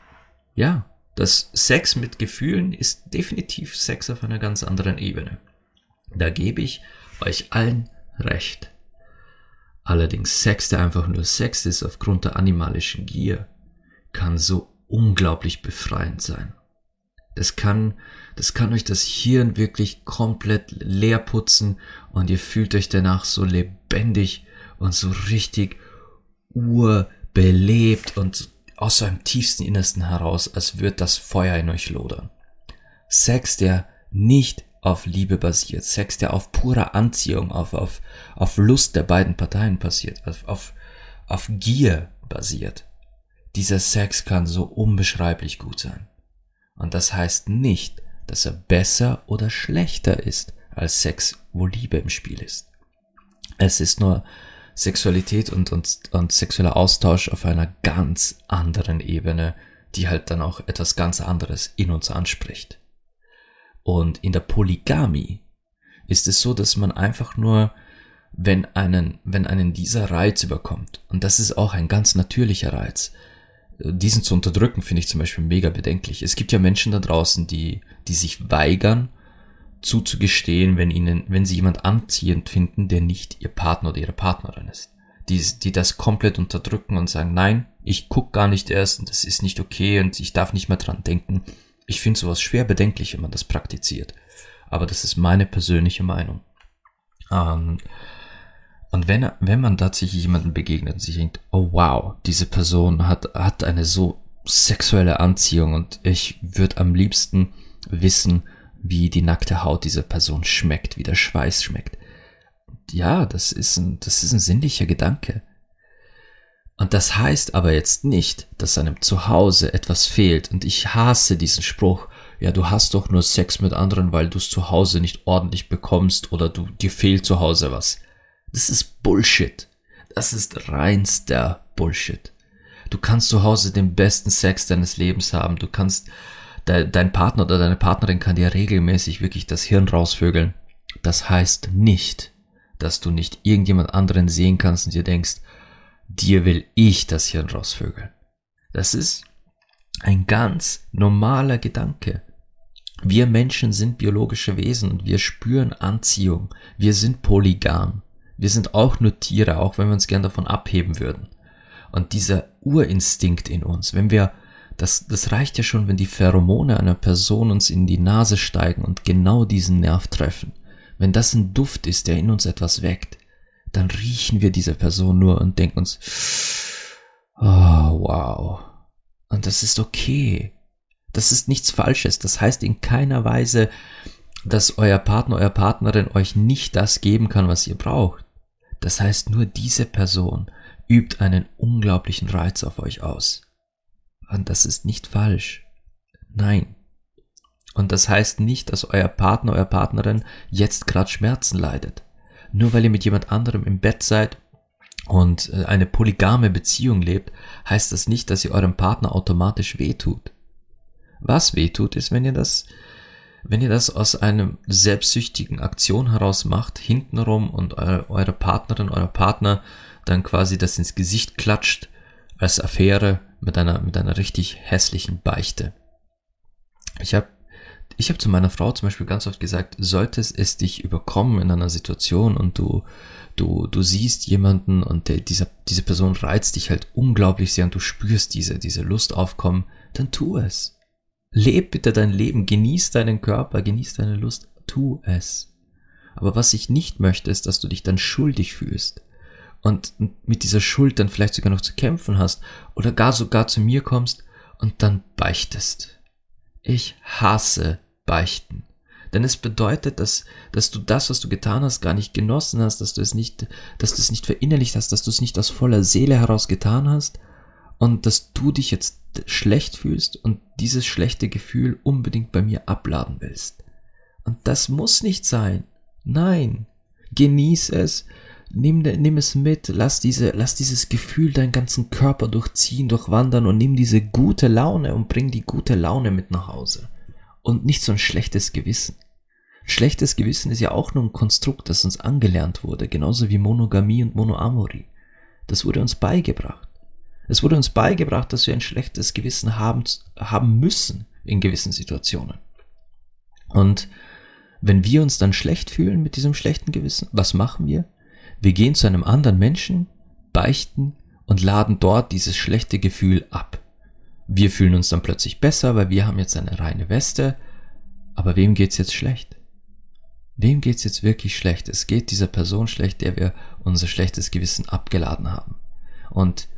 Ja, das Sex mit Gefühlen ist definitiv Sex auf einer ganz anderen Ebene. Da gebe ich euch allen recht. Allerdings Sex, der einfach nur Sex ist aufgrund der animalischen Gier, kann so unglaublich befreiend sein. Das kann, das kann euch das Hirn wirklich komplett leer putzen und ihr fühlt euch danach so lebendig und so richtig urbelebt und aus eurem tiefsten Innersten heraus, als wird das Feuer in euch lodern. Sex, der nicht auf Liebe basiert, Sex, der auf purer Anziehung, auf, auf, auf Lust der beiden Parteien basiert, auf, auf, auf Gier basiert. Dieser Sex kann so unbeschreiblich gut sein. Und das heißt nicht, dass er besser oder schlechter ist als Sex, wo Liebe im Spiel ist. Es ist nur Sexualität und, und, und sexueller Austausch auf einer ganz anderen Ebene, die halt dann auch etwas ganz anderes in uns anspricht. Und in der Polygamie ist es so, dass man einfach nur, wenn einen, wenn einen dieser Reiz überkommt, und das ist auch ein ganz natürlicher Reiz, diesen zu unterdrücken, finde ich zum Beispiel mega bedenklich. Es gibt ja Menschen da draußen, die, die sich weigern, zuzugestehen, wenn ihnen, wenn sie jemand anziehend finden, der nicht ihr Partner oder ihre Partnerin ist. Die, die das komplett unterdrücken und sagen, nein, ich guck gar nicht erst und das ist nicht okay und ich darf nicht mehr dran denken. Ich finde sowas schwer bedenklich, wenn man das praktiziert. Aber das ist meine persönliche Meinung. Ähm, und wenn, wenn man tatsächlich jemanden begegnet und sich denkt, oh wow, diese Person hat, hat eine so sexuelle Anziehung und ich würde am liebsten wissen, wie die nackte Haut dieser Person schmeckt, wie der Schweiß schmeckt. Ja, das ist ein, das ist ein sinnlicher Gedanke. Und das heißt aber jetzt nicht, dass einem Zuhause etwas fehlt. Und ich hasse diesen Spruch, ja, du hast doch nur Sex mit anderen, weil du es zu Hause nicht ordentlich bekommst oder du, dir fehlt zu Hause was. Das ist Bullshit. Das ist reinster Bullshit. Du kannst zu Hause den besten Sex deines Lebens haben. Du kannst, de, dein Partner oder deine Partnerin kann dir regelmäßig wirklich das Hirn rausvögeln. Das heißt nicht, dass du nicht irgendjemand anderen sehen kannst und dir denkst, dir will ich das Hirn rausvögeln. Das ist ein ganz normaler Gedanke. Wir Menschen sind biologische Wesen und wir spüren Anziehung. Wir sind polygam. Wir sind auch nur Tiere, auch wenn wir uns gern davon abheben würden. Und dieser Urinstinkt in uns, wenn wir, das, das reicht ja schon, wenn die Pheromone einer Person uns in die Nase steigen und genau diesen Nerv treffen. Wenn das ein Duft ist, der in uns etwas weckt, dann riechen wir diese Person nur und denken uns, oh, wow. Und das ist okay. Das ist nichts Falsches. Das heißt in keiner Weise, dass euer Partner, euer Partnerin euch nicht das geben kann, was ihr braucht. Das heißt, nur diese Person übt einen unglaublichen Reiz auf euch aus. Und das ist nicht falsch. Nein. Und das heißt nicht, dass euer Partner, euer Partnerin jetzt gerade Schmerzen leidet. Nur weil ihr mit jemand anderem im Bett seid und äh, eine polygame Beziehung lebt, heißt das nicht, dass ihr eurem Partner automatisch wehtut. Was wehtut, ist, wenn ihr das, wenn ihr das aus einem selbstsüchtigen Aktion heraus macht, hintenrum und eure, Partnerin, euer Partner dann quasi das ins Gesicht klatscht als Affäre mit einer, mit einer richtig hässlichen Beichte. Ich habe ich hab zu meiner Frau zum Beispiel ganz oft gesagt, sollte es dich überkommen in einer Situation und du, du, du siehst jemanden und der, dieser, diese Person reizt dich halt unglaublich sehr und du spürst diese, diese Lust aufkommen, dann tu es. Leb bitte dein Leben, genieß deinen Körper, genieß deine Lust, tu es. Aber was ich nicht möchte, ist, dass du dich dann schuldig fühlst und mit dieser Schuld dann vielleicht sogar noch zu kämpfen hast oder gar sogar zu mir kommst und dann beichtest. Ich hasse Beichten. Denn es bedeutet, dass, dass du das, was du getan hast, gar nicht genossen hast, dass du es nicht, dass du es nicht verinnerlicht hast, dass du es nicht aus voller Seele heraus getan hast und dass du dich jetzt schlecht fühlst und dieses schlechte Gefühl unbedingt bei mir abladen willst. Und das muss nicht sein. Nein. Genieß es, nimm, nimm es mit, lass, diese, lass dieses Gefühl deinen ganzen Körper durchziehen, durchwandern und nimm diese gute Laune und bring die gute Laune mit nach Hause. Und nicht so ein schlechtes Gewissen. Schlechtes Gewissen ist ja auch nur ein Konstrukt, das uns angelernt wurde, genauso wie Monogamie und Monoamorie. Das wurde uns beigebracht. Es wurde uns beigebracht, dass wir ein schlechtes Gewissen haben, haben müssen in gewissen Situationen. Und wenn wir uns dann schlecht fühlen mit diesem schlechten Gewissen, was machen wir? Wir gehen zu einem anderen Menschen, beichten und laden dort dieses schlechte Gefühl ab. Wir fühlen uns dann plötzlich besser, weil wir haben jetzt eine reine Weste. Aber wem geht's jetzt schlecht? Wem geht's jetzt wirklich schlecht? Es geht dieser Person schlecht, der wir unser schlechtes Gewissen abgeladen haben. Und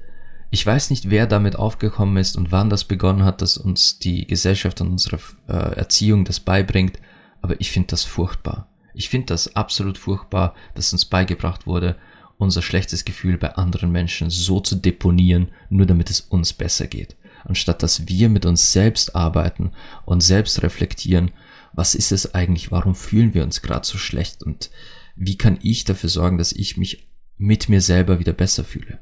ich weiß nicht, wer damit aufgekommen ist und wann das begonnen hat, dass uns die Gesellschaft und unsere äh, Erziehung das beibringt, aber ich finde das furchtbar. Ich finde das absolut furchtbar, dass uns beigebracht wurde, unser schlechtes Gefühl bei anderen Menschen so zu deponieren, nur damit es uns besser geht. Anstatt dass wir mit uns selbst arbeiten und selbst reflektieren, was ist es eigentlich, warum fühlen wir uns gerade so schlecht und wie kann ich dafür sorgen, dass ich mich mit mir selber wieder besser fühle.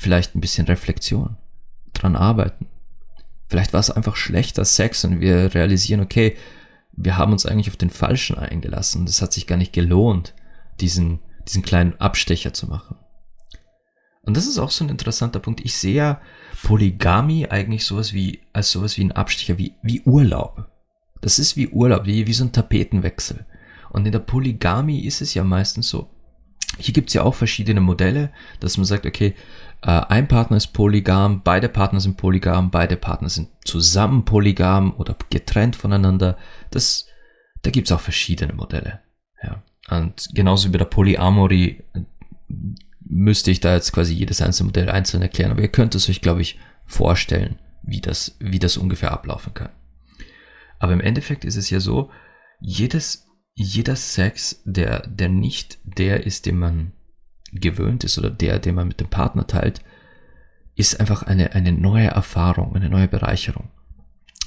Vielleicht ein bisschen Reflexion, dran arbeiten. Vielleicht war es einfach schlechter Sex und wir realisieren, okay, wir haben uns eigentlich auf den Falschen eingelassen. Das hat sich gar nicht gelohnt, diesen, diesen kleinen Abstecher zu machen. Und das ist auch so ein interessanter Punkt. Ich sehe ja Polygamie eigentlich sowas wie, als sowas wie ein Abstecher, wie, wie Urlaub. Das ist wie Urlaub, wie, wie so ein Tapetenwechsel. Und in der Polygamie ist es ja meistens so. Hier gibt's ja auch verschiedene Modelle, dass man sagt, okay, ein Partner ist polygam, beide Partner sind polygam, beide Partner sind zusammen polygam oder getrennt voneinander. Das, da gibt's auch verschiedene Modelle. Ja. Und genauso wie bei der Polyamorie äh, müsste ich da jetzt quasi jedes einzelne Modell einzeln erklären, aber ihr könnt es euch, glaube ich, vorstellen, wie das, wie das ungefähr ablaufen kann. Aber im Endeffekt ist es ja so, jedes, jeder Sex, der, der nicht der ist, den man gewöhnt ist oder der, den man mit dem Partner teilt, ist einfach eine, eine neue Erfahrung, eine neue Bereicherung.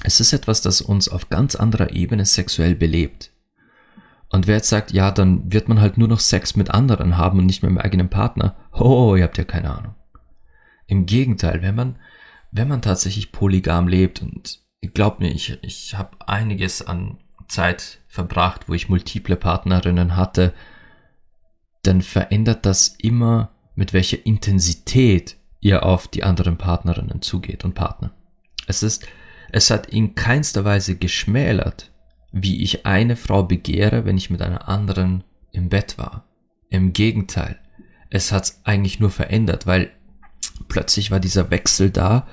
Es ist etwas, das uns auf ganz anderer Ebene sexuell belebt. Und wer jetzt sagt, ja, dann wird man halt nur noch Sex mit anderen haben und nicht mehr mit eigenen Partner, oh, ihr habt ja keine Ahnung. Im Gegenteil, wenn man, wenn man tatsächlich polygam lebt und glaubt mir, ich, ich habe einiges an Zeit verbracht, wo ich multiple Partnerinnen hatte, dann verändert das immer, mit welcher Intensität ihr auf die anderen Partnerinnen zugeht und Partner. Es ist, es hat in keinster Weise geschmälert, wie ich eine Frau begehre, wenn ich mit einer anderen im Bett war. Im Gegenteil, es hat eigentlich nur verändert, weil plötzlich war dieser Wechsel da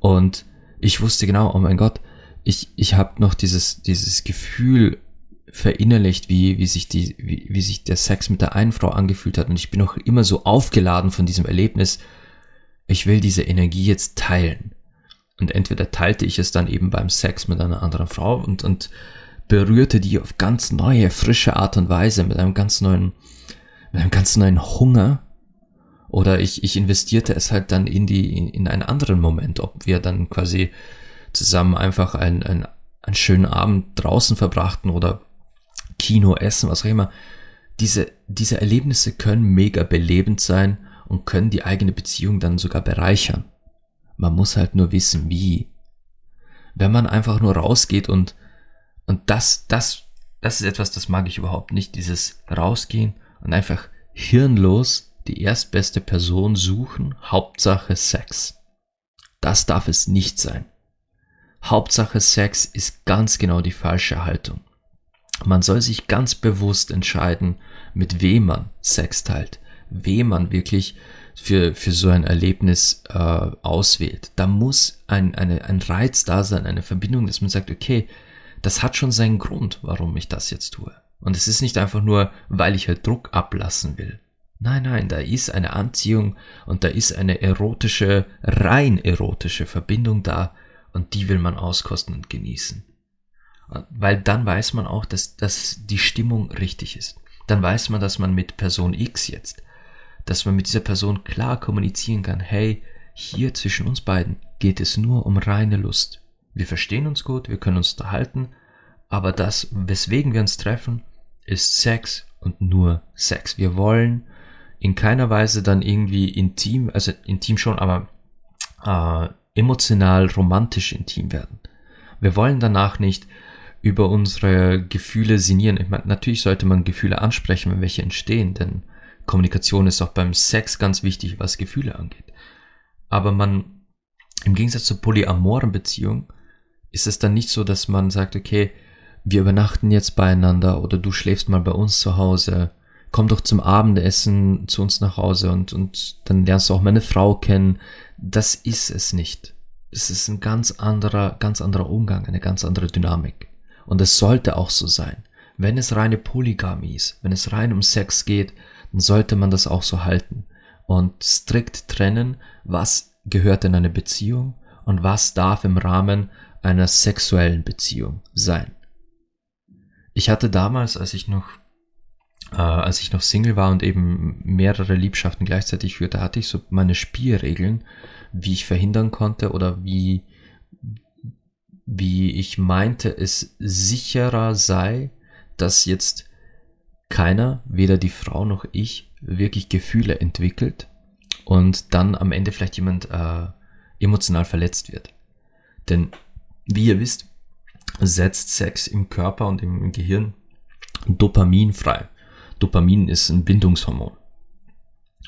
und ich wusste genau, oh mein Gott, ich, ich habe noch dieses, dieses Gefühl verinnerlicht, wie, wie, sich die, wie, wie sich der Sex mit der einen Frau angefühlt hat. Und ich bin noch immer so aufgeladen von diesem Erlebnis. Ich will diese Energie jetzt teilen. Und entweder teilte ich es dann eben beim Sex mit einer anderen Frau und, und berührte die auf ganz neue, frische Art und Weise mit einem ganz neuen, mit einem ganz neuen Hunger. Oder ich, ich investierte es halt dann in die, in, in einen anderen Moment, ob wir dann quasi zusammen einfach einen, einen, einen schönen Abend draußen verbrachten oder Kino, Essen, was auch immer. Diese, diese Erlebnisse können mega belebend sein und können die eigene Beziehung dann sogar bereichern. Man muss halt nur wissen, wie. Wenn man einfach nur rausgeht und, und das, das, das ist etwas, das mag ich überhaupt nicht, dieses rausgehen und einfach hirnlos die erstbeste Person suchen, Hauptsache Sex. Das darf es nicht sein. Hauptsache Sex ist ganz genau die falsche Haltung. Man soll sich ganz bewusst entscheiden, mit wem man Sex teilt, wem man wirklich für, für so ein Erlebnis äh, auswählt. Da muss ein, eine, ein Reiz da sein, eine Verbindung, dass man sagt, okay, das hat schon seinen Grund, warum ich das jetzt tue. Und es ist nicht einfach nur, weil ich halt Druck ablassen will. Nein, nein, da ist eine Anziehung und da ist eine erotische, rein erotische Verbindung da und die will man auskosten und genießen. Weil dann weiß man auch, dass, dass die Stimmung richtig ist. Dann weiß man, dass man mit Person X jetzt, dass man mit dieser Person klar kommunizieren kann, hey, hier zwischen uns beiden geht es nur um reine Lust. Wir verstehen uns gut, wir können uns unterhalten, aber das, weswegen wir uns treffen, ist Sex und nur Sex. Wir wollen in keiner Weise dann irgendwie intim, also intim schon, aber äh, emotional, romantisch intim werden. Wir wollen danach nicht über unsere Gefühle sinnieren. Ich meine, natürlich sollte man Gefühle ansprechen, wenn welche entstehen, denn Kommunikation ist auch beim Sex ganz wichtig, was Gefühle angeht. Aber man, im Gegensatz zur polyamoren Beziehung, ist es dann nicht so, dass man sagt, okay, wir übernachten jetzt beieinander oder du schläfst mal bei uns zu Hause, komm doch zum Abendessen zu uns nach Hause und, und dann lernst du auch meine Frau kennen. Das ist es nicht. Es ist ein ganz anderer, ganz anderer Umgang, eine ganz andere Dynamik. Und es sollte auch so sein. Wenn es reine Polygamie ist, wenn es rein um Sex geht, dann sollte man das auch so halten und strikt trennen, was gehört in eine Beziehung und was darf im Rahmen einer sexuellen Beziehung sein. Ich hatte damals, als ich noch äh, als ich noch Single war und eben mehrere Liebschaften gleichzeitig führte, hatte ich so meine Spielregeln, wie ich verhindern konnte oder wie wie ich meinte, es sicherer sei, dass jetzt keiner, weder die Frau noch ich, wirklich Gefühle entwickelt und dann am Ende vielleicht jemand äh, emotional verletzt wird. Denn wie ihr wisst, setzt Sex im Körper und im Gehirn Dopamin frei. Dopamin ist ein Bindungshormon.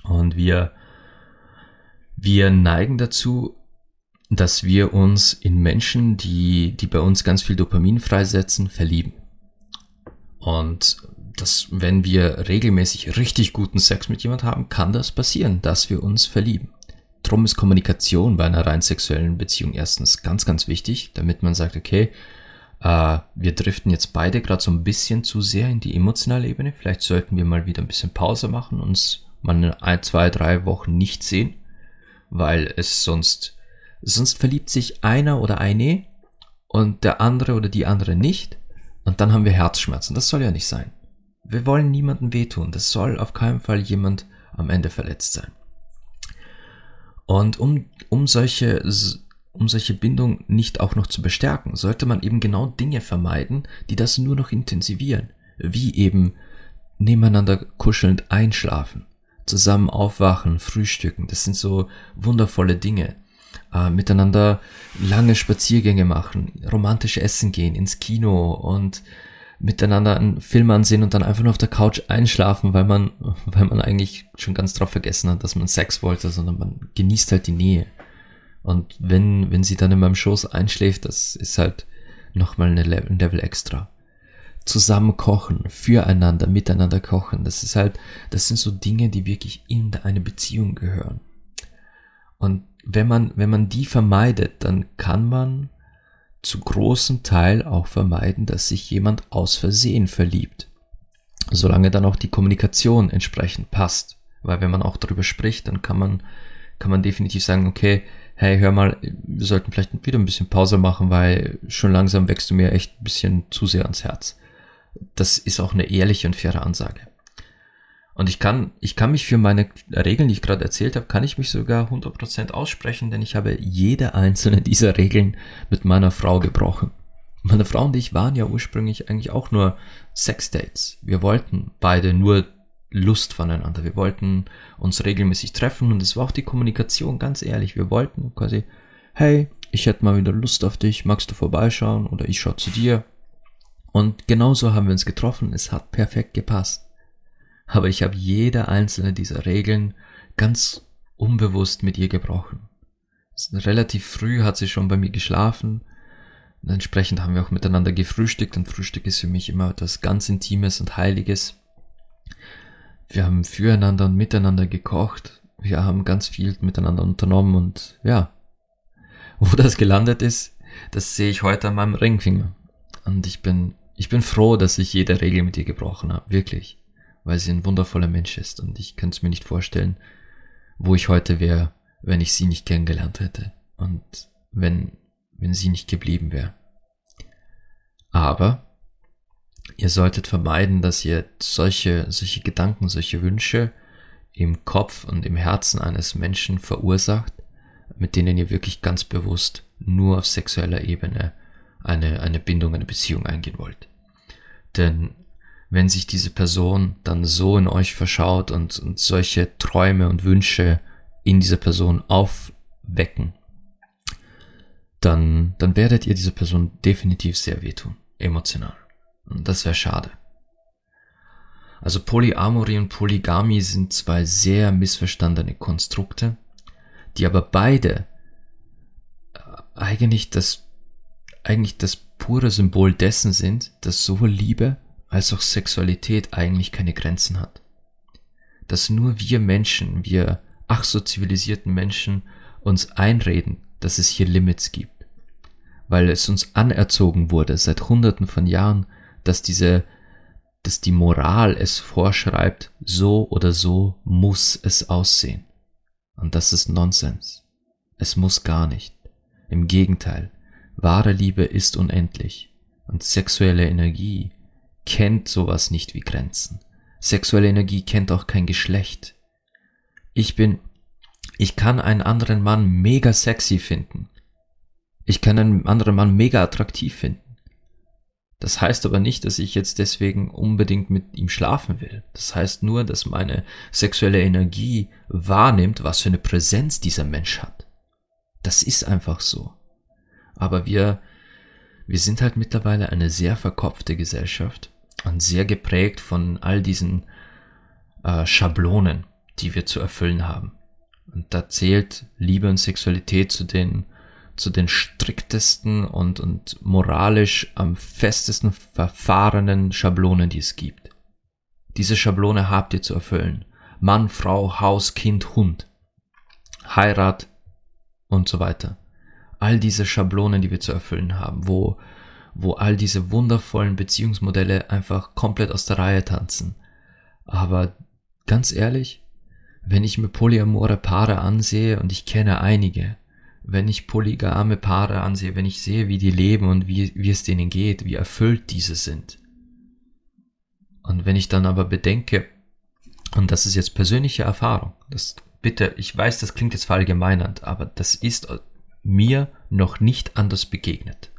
Und wir, wir neigen dazu, dass wir uns in Menschen, die, die bei uns ganz viel Dopamin freisetzen, verlieben. Und das, wenn wir regelmäßig richtig guten Sex mit jemand haben, kann das passieren, dass wir uns verlieben. Drum ist Kommunikation bei einer rein sexuellen Beziehung erstens ganz, ganz wichtig, damit man sagt, okay, äh, wir driften jetzt beide gerade so ein bisschen zu sehr in die emotionale Ebene. Vielleicht sollten wir mal wieder ein bisschen Pause machen, uns mal ein, zwei, drei Wochen nicht sehen, weil es sonst Sonst verliebt sich einer oder eine und der andere oder die andere nicht. Und dann haben wir Herzschmerzen. Das soll ja nicht sein. Wir wollen niemandem wehtun. Das soll auf keinen Fall jemand am Ende verletzt sein. Und um, um solche, um solche Bindung nicht auch noch zu bestärken, sollte man eben genau Dinge vermeiden, die das nur noch intensivieren. Wie eben nebeneinander kuschelnd einschlafen, zusammen aufwachen, frühstücken. Das sind so wundervolle Dinge äh, miteinander lange Spaziergänge machen, romantisch essen gehen, ins Kino und miteinander einen Film ansehen und dann einfach nur auf der Couch einschlafen, weil man, (laughs) weil man eigentlich schon ganz drauf vergessen hat, dass man Sex wollte, sondern man genießt halt die Nähe. Und wenn, wenn sie dann in meinem Schoß einschläft, das ist halt nochmal ein Level, Level extra. Zusammen kochen, füreinander, miteinander kochen, das ist halt, das sind so Dinge, die wirklich in eine Beziehung gehören. Und wenn man, wenn man die vermeidet, dann kann man zu großem Teil auch vermeiden, dass sich jemand aus Versehen verliebt. Solange dann auch die Kommunikation entsprechend passt. Weil wenn man auch darüber spricht, dann kann man, kann man definitiv sagen, okay, hey, hör mal, wir sollten vielleicht wieder ein bisschen Pause machen, weil schon langsam wächst du mir echt ein bisschen zu sehr ans Herz. Das ist auch eine ehrliche und faire Ansage. Und ich kann, ich kann mich für meine Regeln, die ich gerade erzählt habe, kann ich mich sogar 100% aussprechen, denn ich habe jede einzelne dieser Regeln mit meiner Frau gebrochen. Meine Frau und ich waren ja ursprünglich eigentlich auch nur Sexdates. Wir wollten beide nur Lust voneinander. Wir wollten uns regelmäßig treffen und es war auch die Kommunikation, ganz ehrlich. Wir wollten quasi, hey, ich hätte mal wieder Lust auf dich, magst du vorbeischauen oder ich schau zu dir. Und genauso haben wir uns getroffen, es hat perfekt gepasst aber ich habe jede einzelne dieser Regeln ganz unbewusst mit ihr gebrochen. Relativ früh hat sie schon bei mir geschlafen. Und entsprechend haben wir auch miteinander gefrühstückt und Frühstück ist für mich immer etwas ganz Intimes und Heiliges. Wir haben füreinander und miteinander gekocht. Wir haben ganz viel miteinander unternommen und ja, (laughs) wo das gelandet ist, das sehe ich heute an meinem Ringfinger. Und ich bin, ich bin froh, dass ich jede Regel mit ihr gebrochen habe, wirklich weil sie ein wundervoller Mensch ist und ich könnte es mir nicht vorstellen, wo ich heute wäre, wenn ich sie nicht kennengelernt hätte und wenn, wenn sie nicht geblieben wäre. Aber ihr solltet vermeiden, dass ihr solche, solche Gedanken, solche Wünsche im Kopf und im Herzen eines Menschen verursacht, mit denen ihr wirklich ganz bewusst nur auf sexueller Ebene eine, eine Bindung, eine Beziehung eingehen wollt. Denn wenn sich diese Person dann so in euch verschaut und, und solche Träume und Wünsche in dieser Person aufwecken, dann, dann werdet ihr dieser Person definitiv sehr wehtun, emotional. Und das wäre schade. Also Polyamorie und Polygamie sind zwei sehr missverstandene Konstrukte, die aber beide äh, eigentlich das, eigentlich das pure Symbol dessen sind, dass sowohl Liebe als auch Sexualität eigentlich keine Grenzen hat. Dass nur wir Menschen, wir ach so zivilisierten Menschen, uns einreden, dass es hier Limits gibt. Weil es uns anerzogen wurde seit hunderten von Jahren, dass diese, dass die Moral es vorschreibt, so oder so muss es aussehen. Und das ist Nonsens. Es muss gar nicht. Im Gegenteil, wahre Liebe ist unendlich und sexuelle Energie kennt sowas nicht wie Grenzen. Sexuelle Energie kennt auch kein Geschlecht. Ich bin, ich kann einen anderen Mann mega sexy finden. Ich kann einen anderen Mann mega attraktiv finden. Das heißt aber nicht, dass ich jetzt deswegen unbedingt mit ihm schlafen will. Das heißt nur, dass meine sexuelle Energie wahrnimmt, was für eine Präsenz dieser Mensch hat. Das ist einfach so. Aber wir, wir sind halt mittlerweile eine sehr verkopfte Gesellschaft und sehr geprägt von all diesen äh, Schablonen, die wir zu erfüllen haben. Und da zählt Liebe und Sexualität zu den, zu den striktesten und, und moralisch am festesten verfahrenen Schablonen, die es gibt. Diese Schablone habt ihr zu erfüllen. Mann, Frau, Haus, Kind, Hund, Heirat und so weiter. All diese Schablonen, die wir zu erfüllen haben, wo wo all diese wundervollen Beziehungsmodelle einfach komplett aus der Reihe tanzen. Aber ganz ehrlich, wenn ich mir polyamore Paare ansehe, und ich kenne einige, wenn ich polygame Paare ansehe, wenn ich sehe, wie die leben und wie, wie es denen geht, wie erfüllt diese sind. Und wenn ich dann aber bedenke, und das ist jetzt persönliche Erfahrung, das bitte, ich weiß, das klingt jetzt verallgemeinernd, aber das ist mir noch nicht anders begegnet.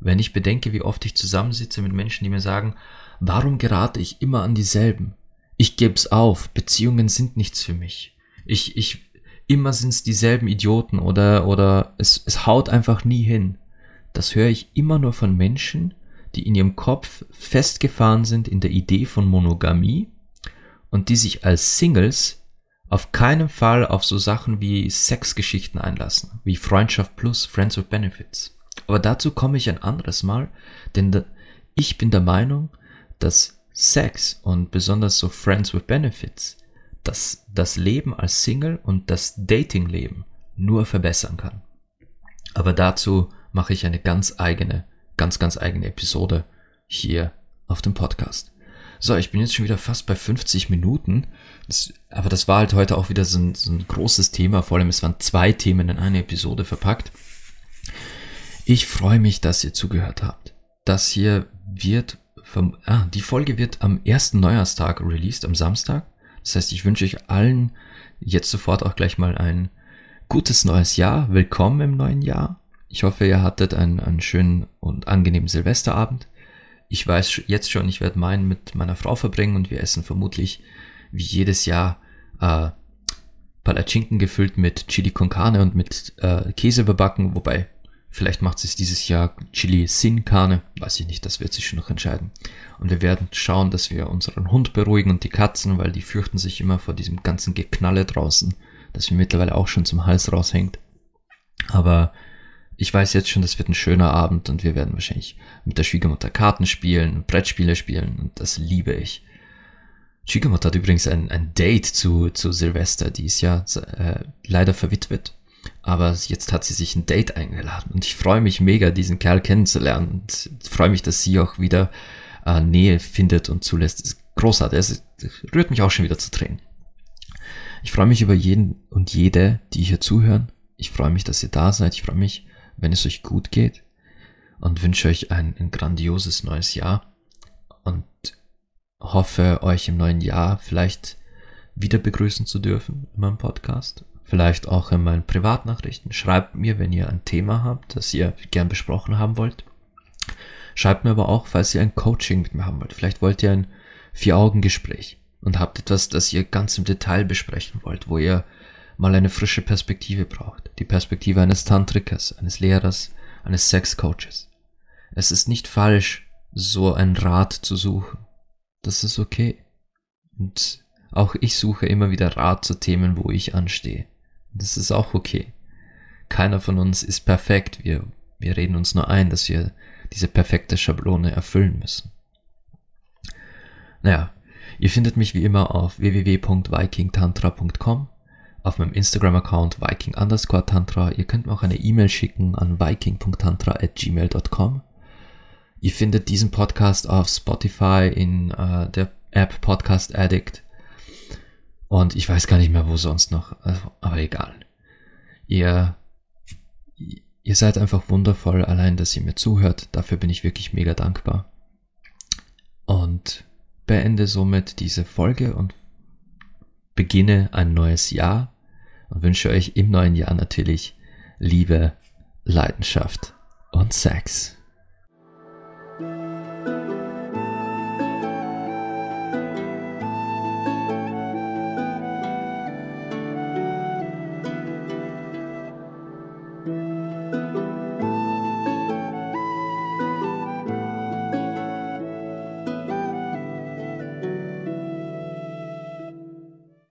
Wenn ich bedenke, wie oft ich zusammensitze mit Menschen, die mir sagen, warum gerate ich immer an dieselben? Ich geb's auf, Beziehungen sind nichts für mich. Ich, ich, immer sind's dieselben Idioten oder, oder es, es haut einfach nie hin. Das höre ich immer nur von Menschen, die in ihrem Kopf festgefahren sind in der Idee von Monogamie und die sich als Singles auf keinen Fall auf so Sachen wie Sexgeschichten einlassen, wie Freundschaft plus Friends with Benefits. Aber dazu komme ich ein anderes Mal, denn ich bin der Meinung, dass Sex und besonders so Friends with Benefits das, das Leben als Single und das Datingleben nur verbessern kann. Aber dazu mache ich eine ganz eigene, ganz, ganz eigene Episode hier auf dem Podcast. So, ich bin jetzt schon wieder fast bei 50 Minuten. Das, aber das war halt heute auch wieder so ein, so ein großes Thema. Vor allem, es waren zwei Themen in eine Episode verpackt. Ich freue mich, dass ihr zugehört habt. Das hier wird vom, ah, die Folge wird am ersten Neujahrstag released, am Samstag. Das heißt, ich wünsche euch allen jetzt sofort auch gleich mal ein gutes neues Jahr. Willkommen im neuen Jahr. Ich hoffe, ihr hattet einen, einen schönen und angenehmen Silvesterabend. Ich weiß jetzt schon, ich werde meinen mit meiner Frau verbringen und wir essen vermutlich wie jedes Jahr äh, Palatschinken gefüllt mit Chili con Carne und mit äh, Käse überbacken, wobei vielleicht macht es dieses Jahr Chili Sin Carne, weiß ich nicht, das wird sich schon noch entscheiden. Und wir werden schauen, dass wir unseren Hund beruhigen und die Katzen, weil die fürchten sich immer vor diesem ganzen Geknalle draußen, das mir mittlerweile auch schon zum Hals raushängt. Aber ich weiß jetzt schon, das wird ein schöner Abend und wir werden wahrscheinlich mit der Schwiegermutter Karten spielen, Brettspiele spielen und das liebe ich. Schwiegermutter hat übrigens ein, ein Date zu, zu Silvester, die ist ja äh, leider verwitwet. Aber jetzt hat sie sich ein Date eingeladen und ich freue mich mega, diesen Kerl kennenzulernen und freue mich, dass sie auch wieder äh, Nähe findet und zulässt. Das ist großartig, es rührt mich auch schon wieder zu Tränen. Ich freue mich über jeden und jede, die hier zuhören. Ich freue mich, dass ihr da seid. Ich freue mich, wenn es euch gut geht und wünsche euch ein, ein grandioses neues Jahr und hoffe, euch im neuen Jahr vielleicht wieder begrüßen zu dürfen in meinem Podcast. Vielleicht auch in meinen Privatnachrichten. Schreibt mir, wenn ihr ein Thema habt, das ihr gern besprochen haben wollt. Schreibt mir aber auch, falls ihr ein Coaching mit mir haben wollt. Vielleicht wollt ihr ein Vier-Augen-Gespräch und habt etwas, das ihr ganz im Detail besprechen wollt, wo ihr mal eine frische Perspektive braucht. Die Perspektive eines Tantrikers, eines Lehrers, eines Sexcoaches. Es ist nicht falsch, so einen Rat zu suchen. Das ist okay. Und auch ich suche immer wieder Rat zu Themen, wo ich anstehe. Das ist auch okay. Keiner von uns ist perfekt. Wir, wir reden uns nur ein, dass wir diese perfekte Schablone erfüllen müssen. Naja, ihr findet mich wie immer auf www.vikingtantra.com auf meinem Instagram-Account viking underscore tantra. Ihr könnt mir auch eine E-Mail schicken an viking.tantra at gmail.com. Ihr findet diesen Podcast auf Spotify in äh, der App Podcast Addict. Und ich weiß gar nicht mehr, wo sonst noch. Also, aber egal. Ihr, ihr seid einfach wundervoll, allein, dass ihr mir zuhört. Dafür bin ich wirklich mega dankbar. Und beende somit diese Folge und beginne ein neues Jahr und wünsche euch im neuen Jahr natürlich Liebe, Leidenschaft und Sex.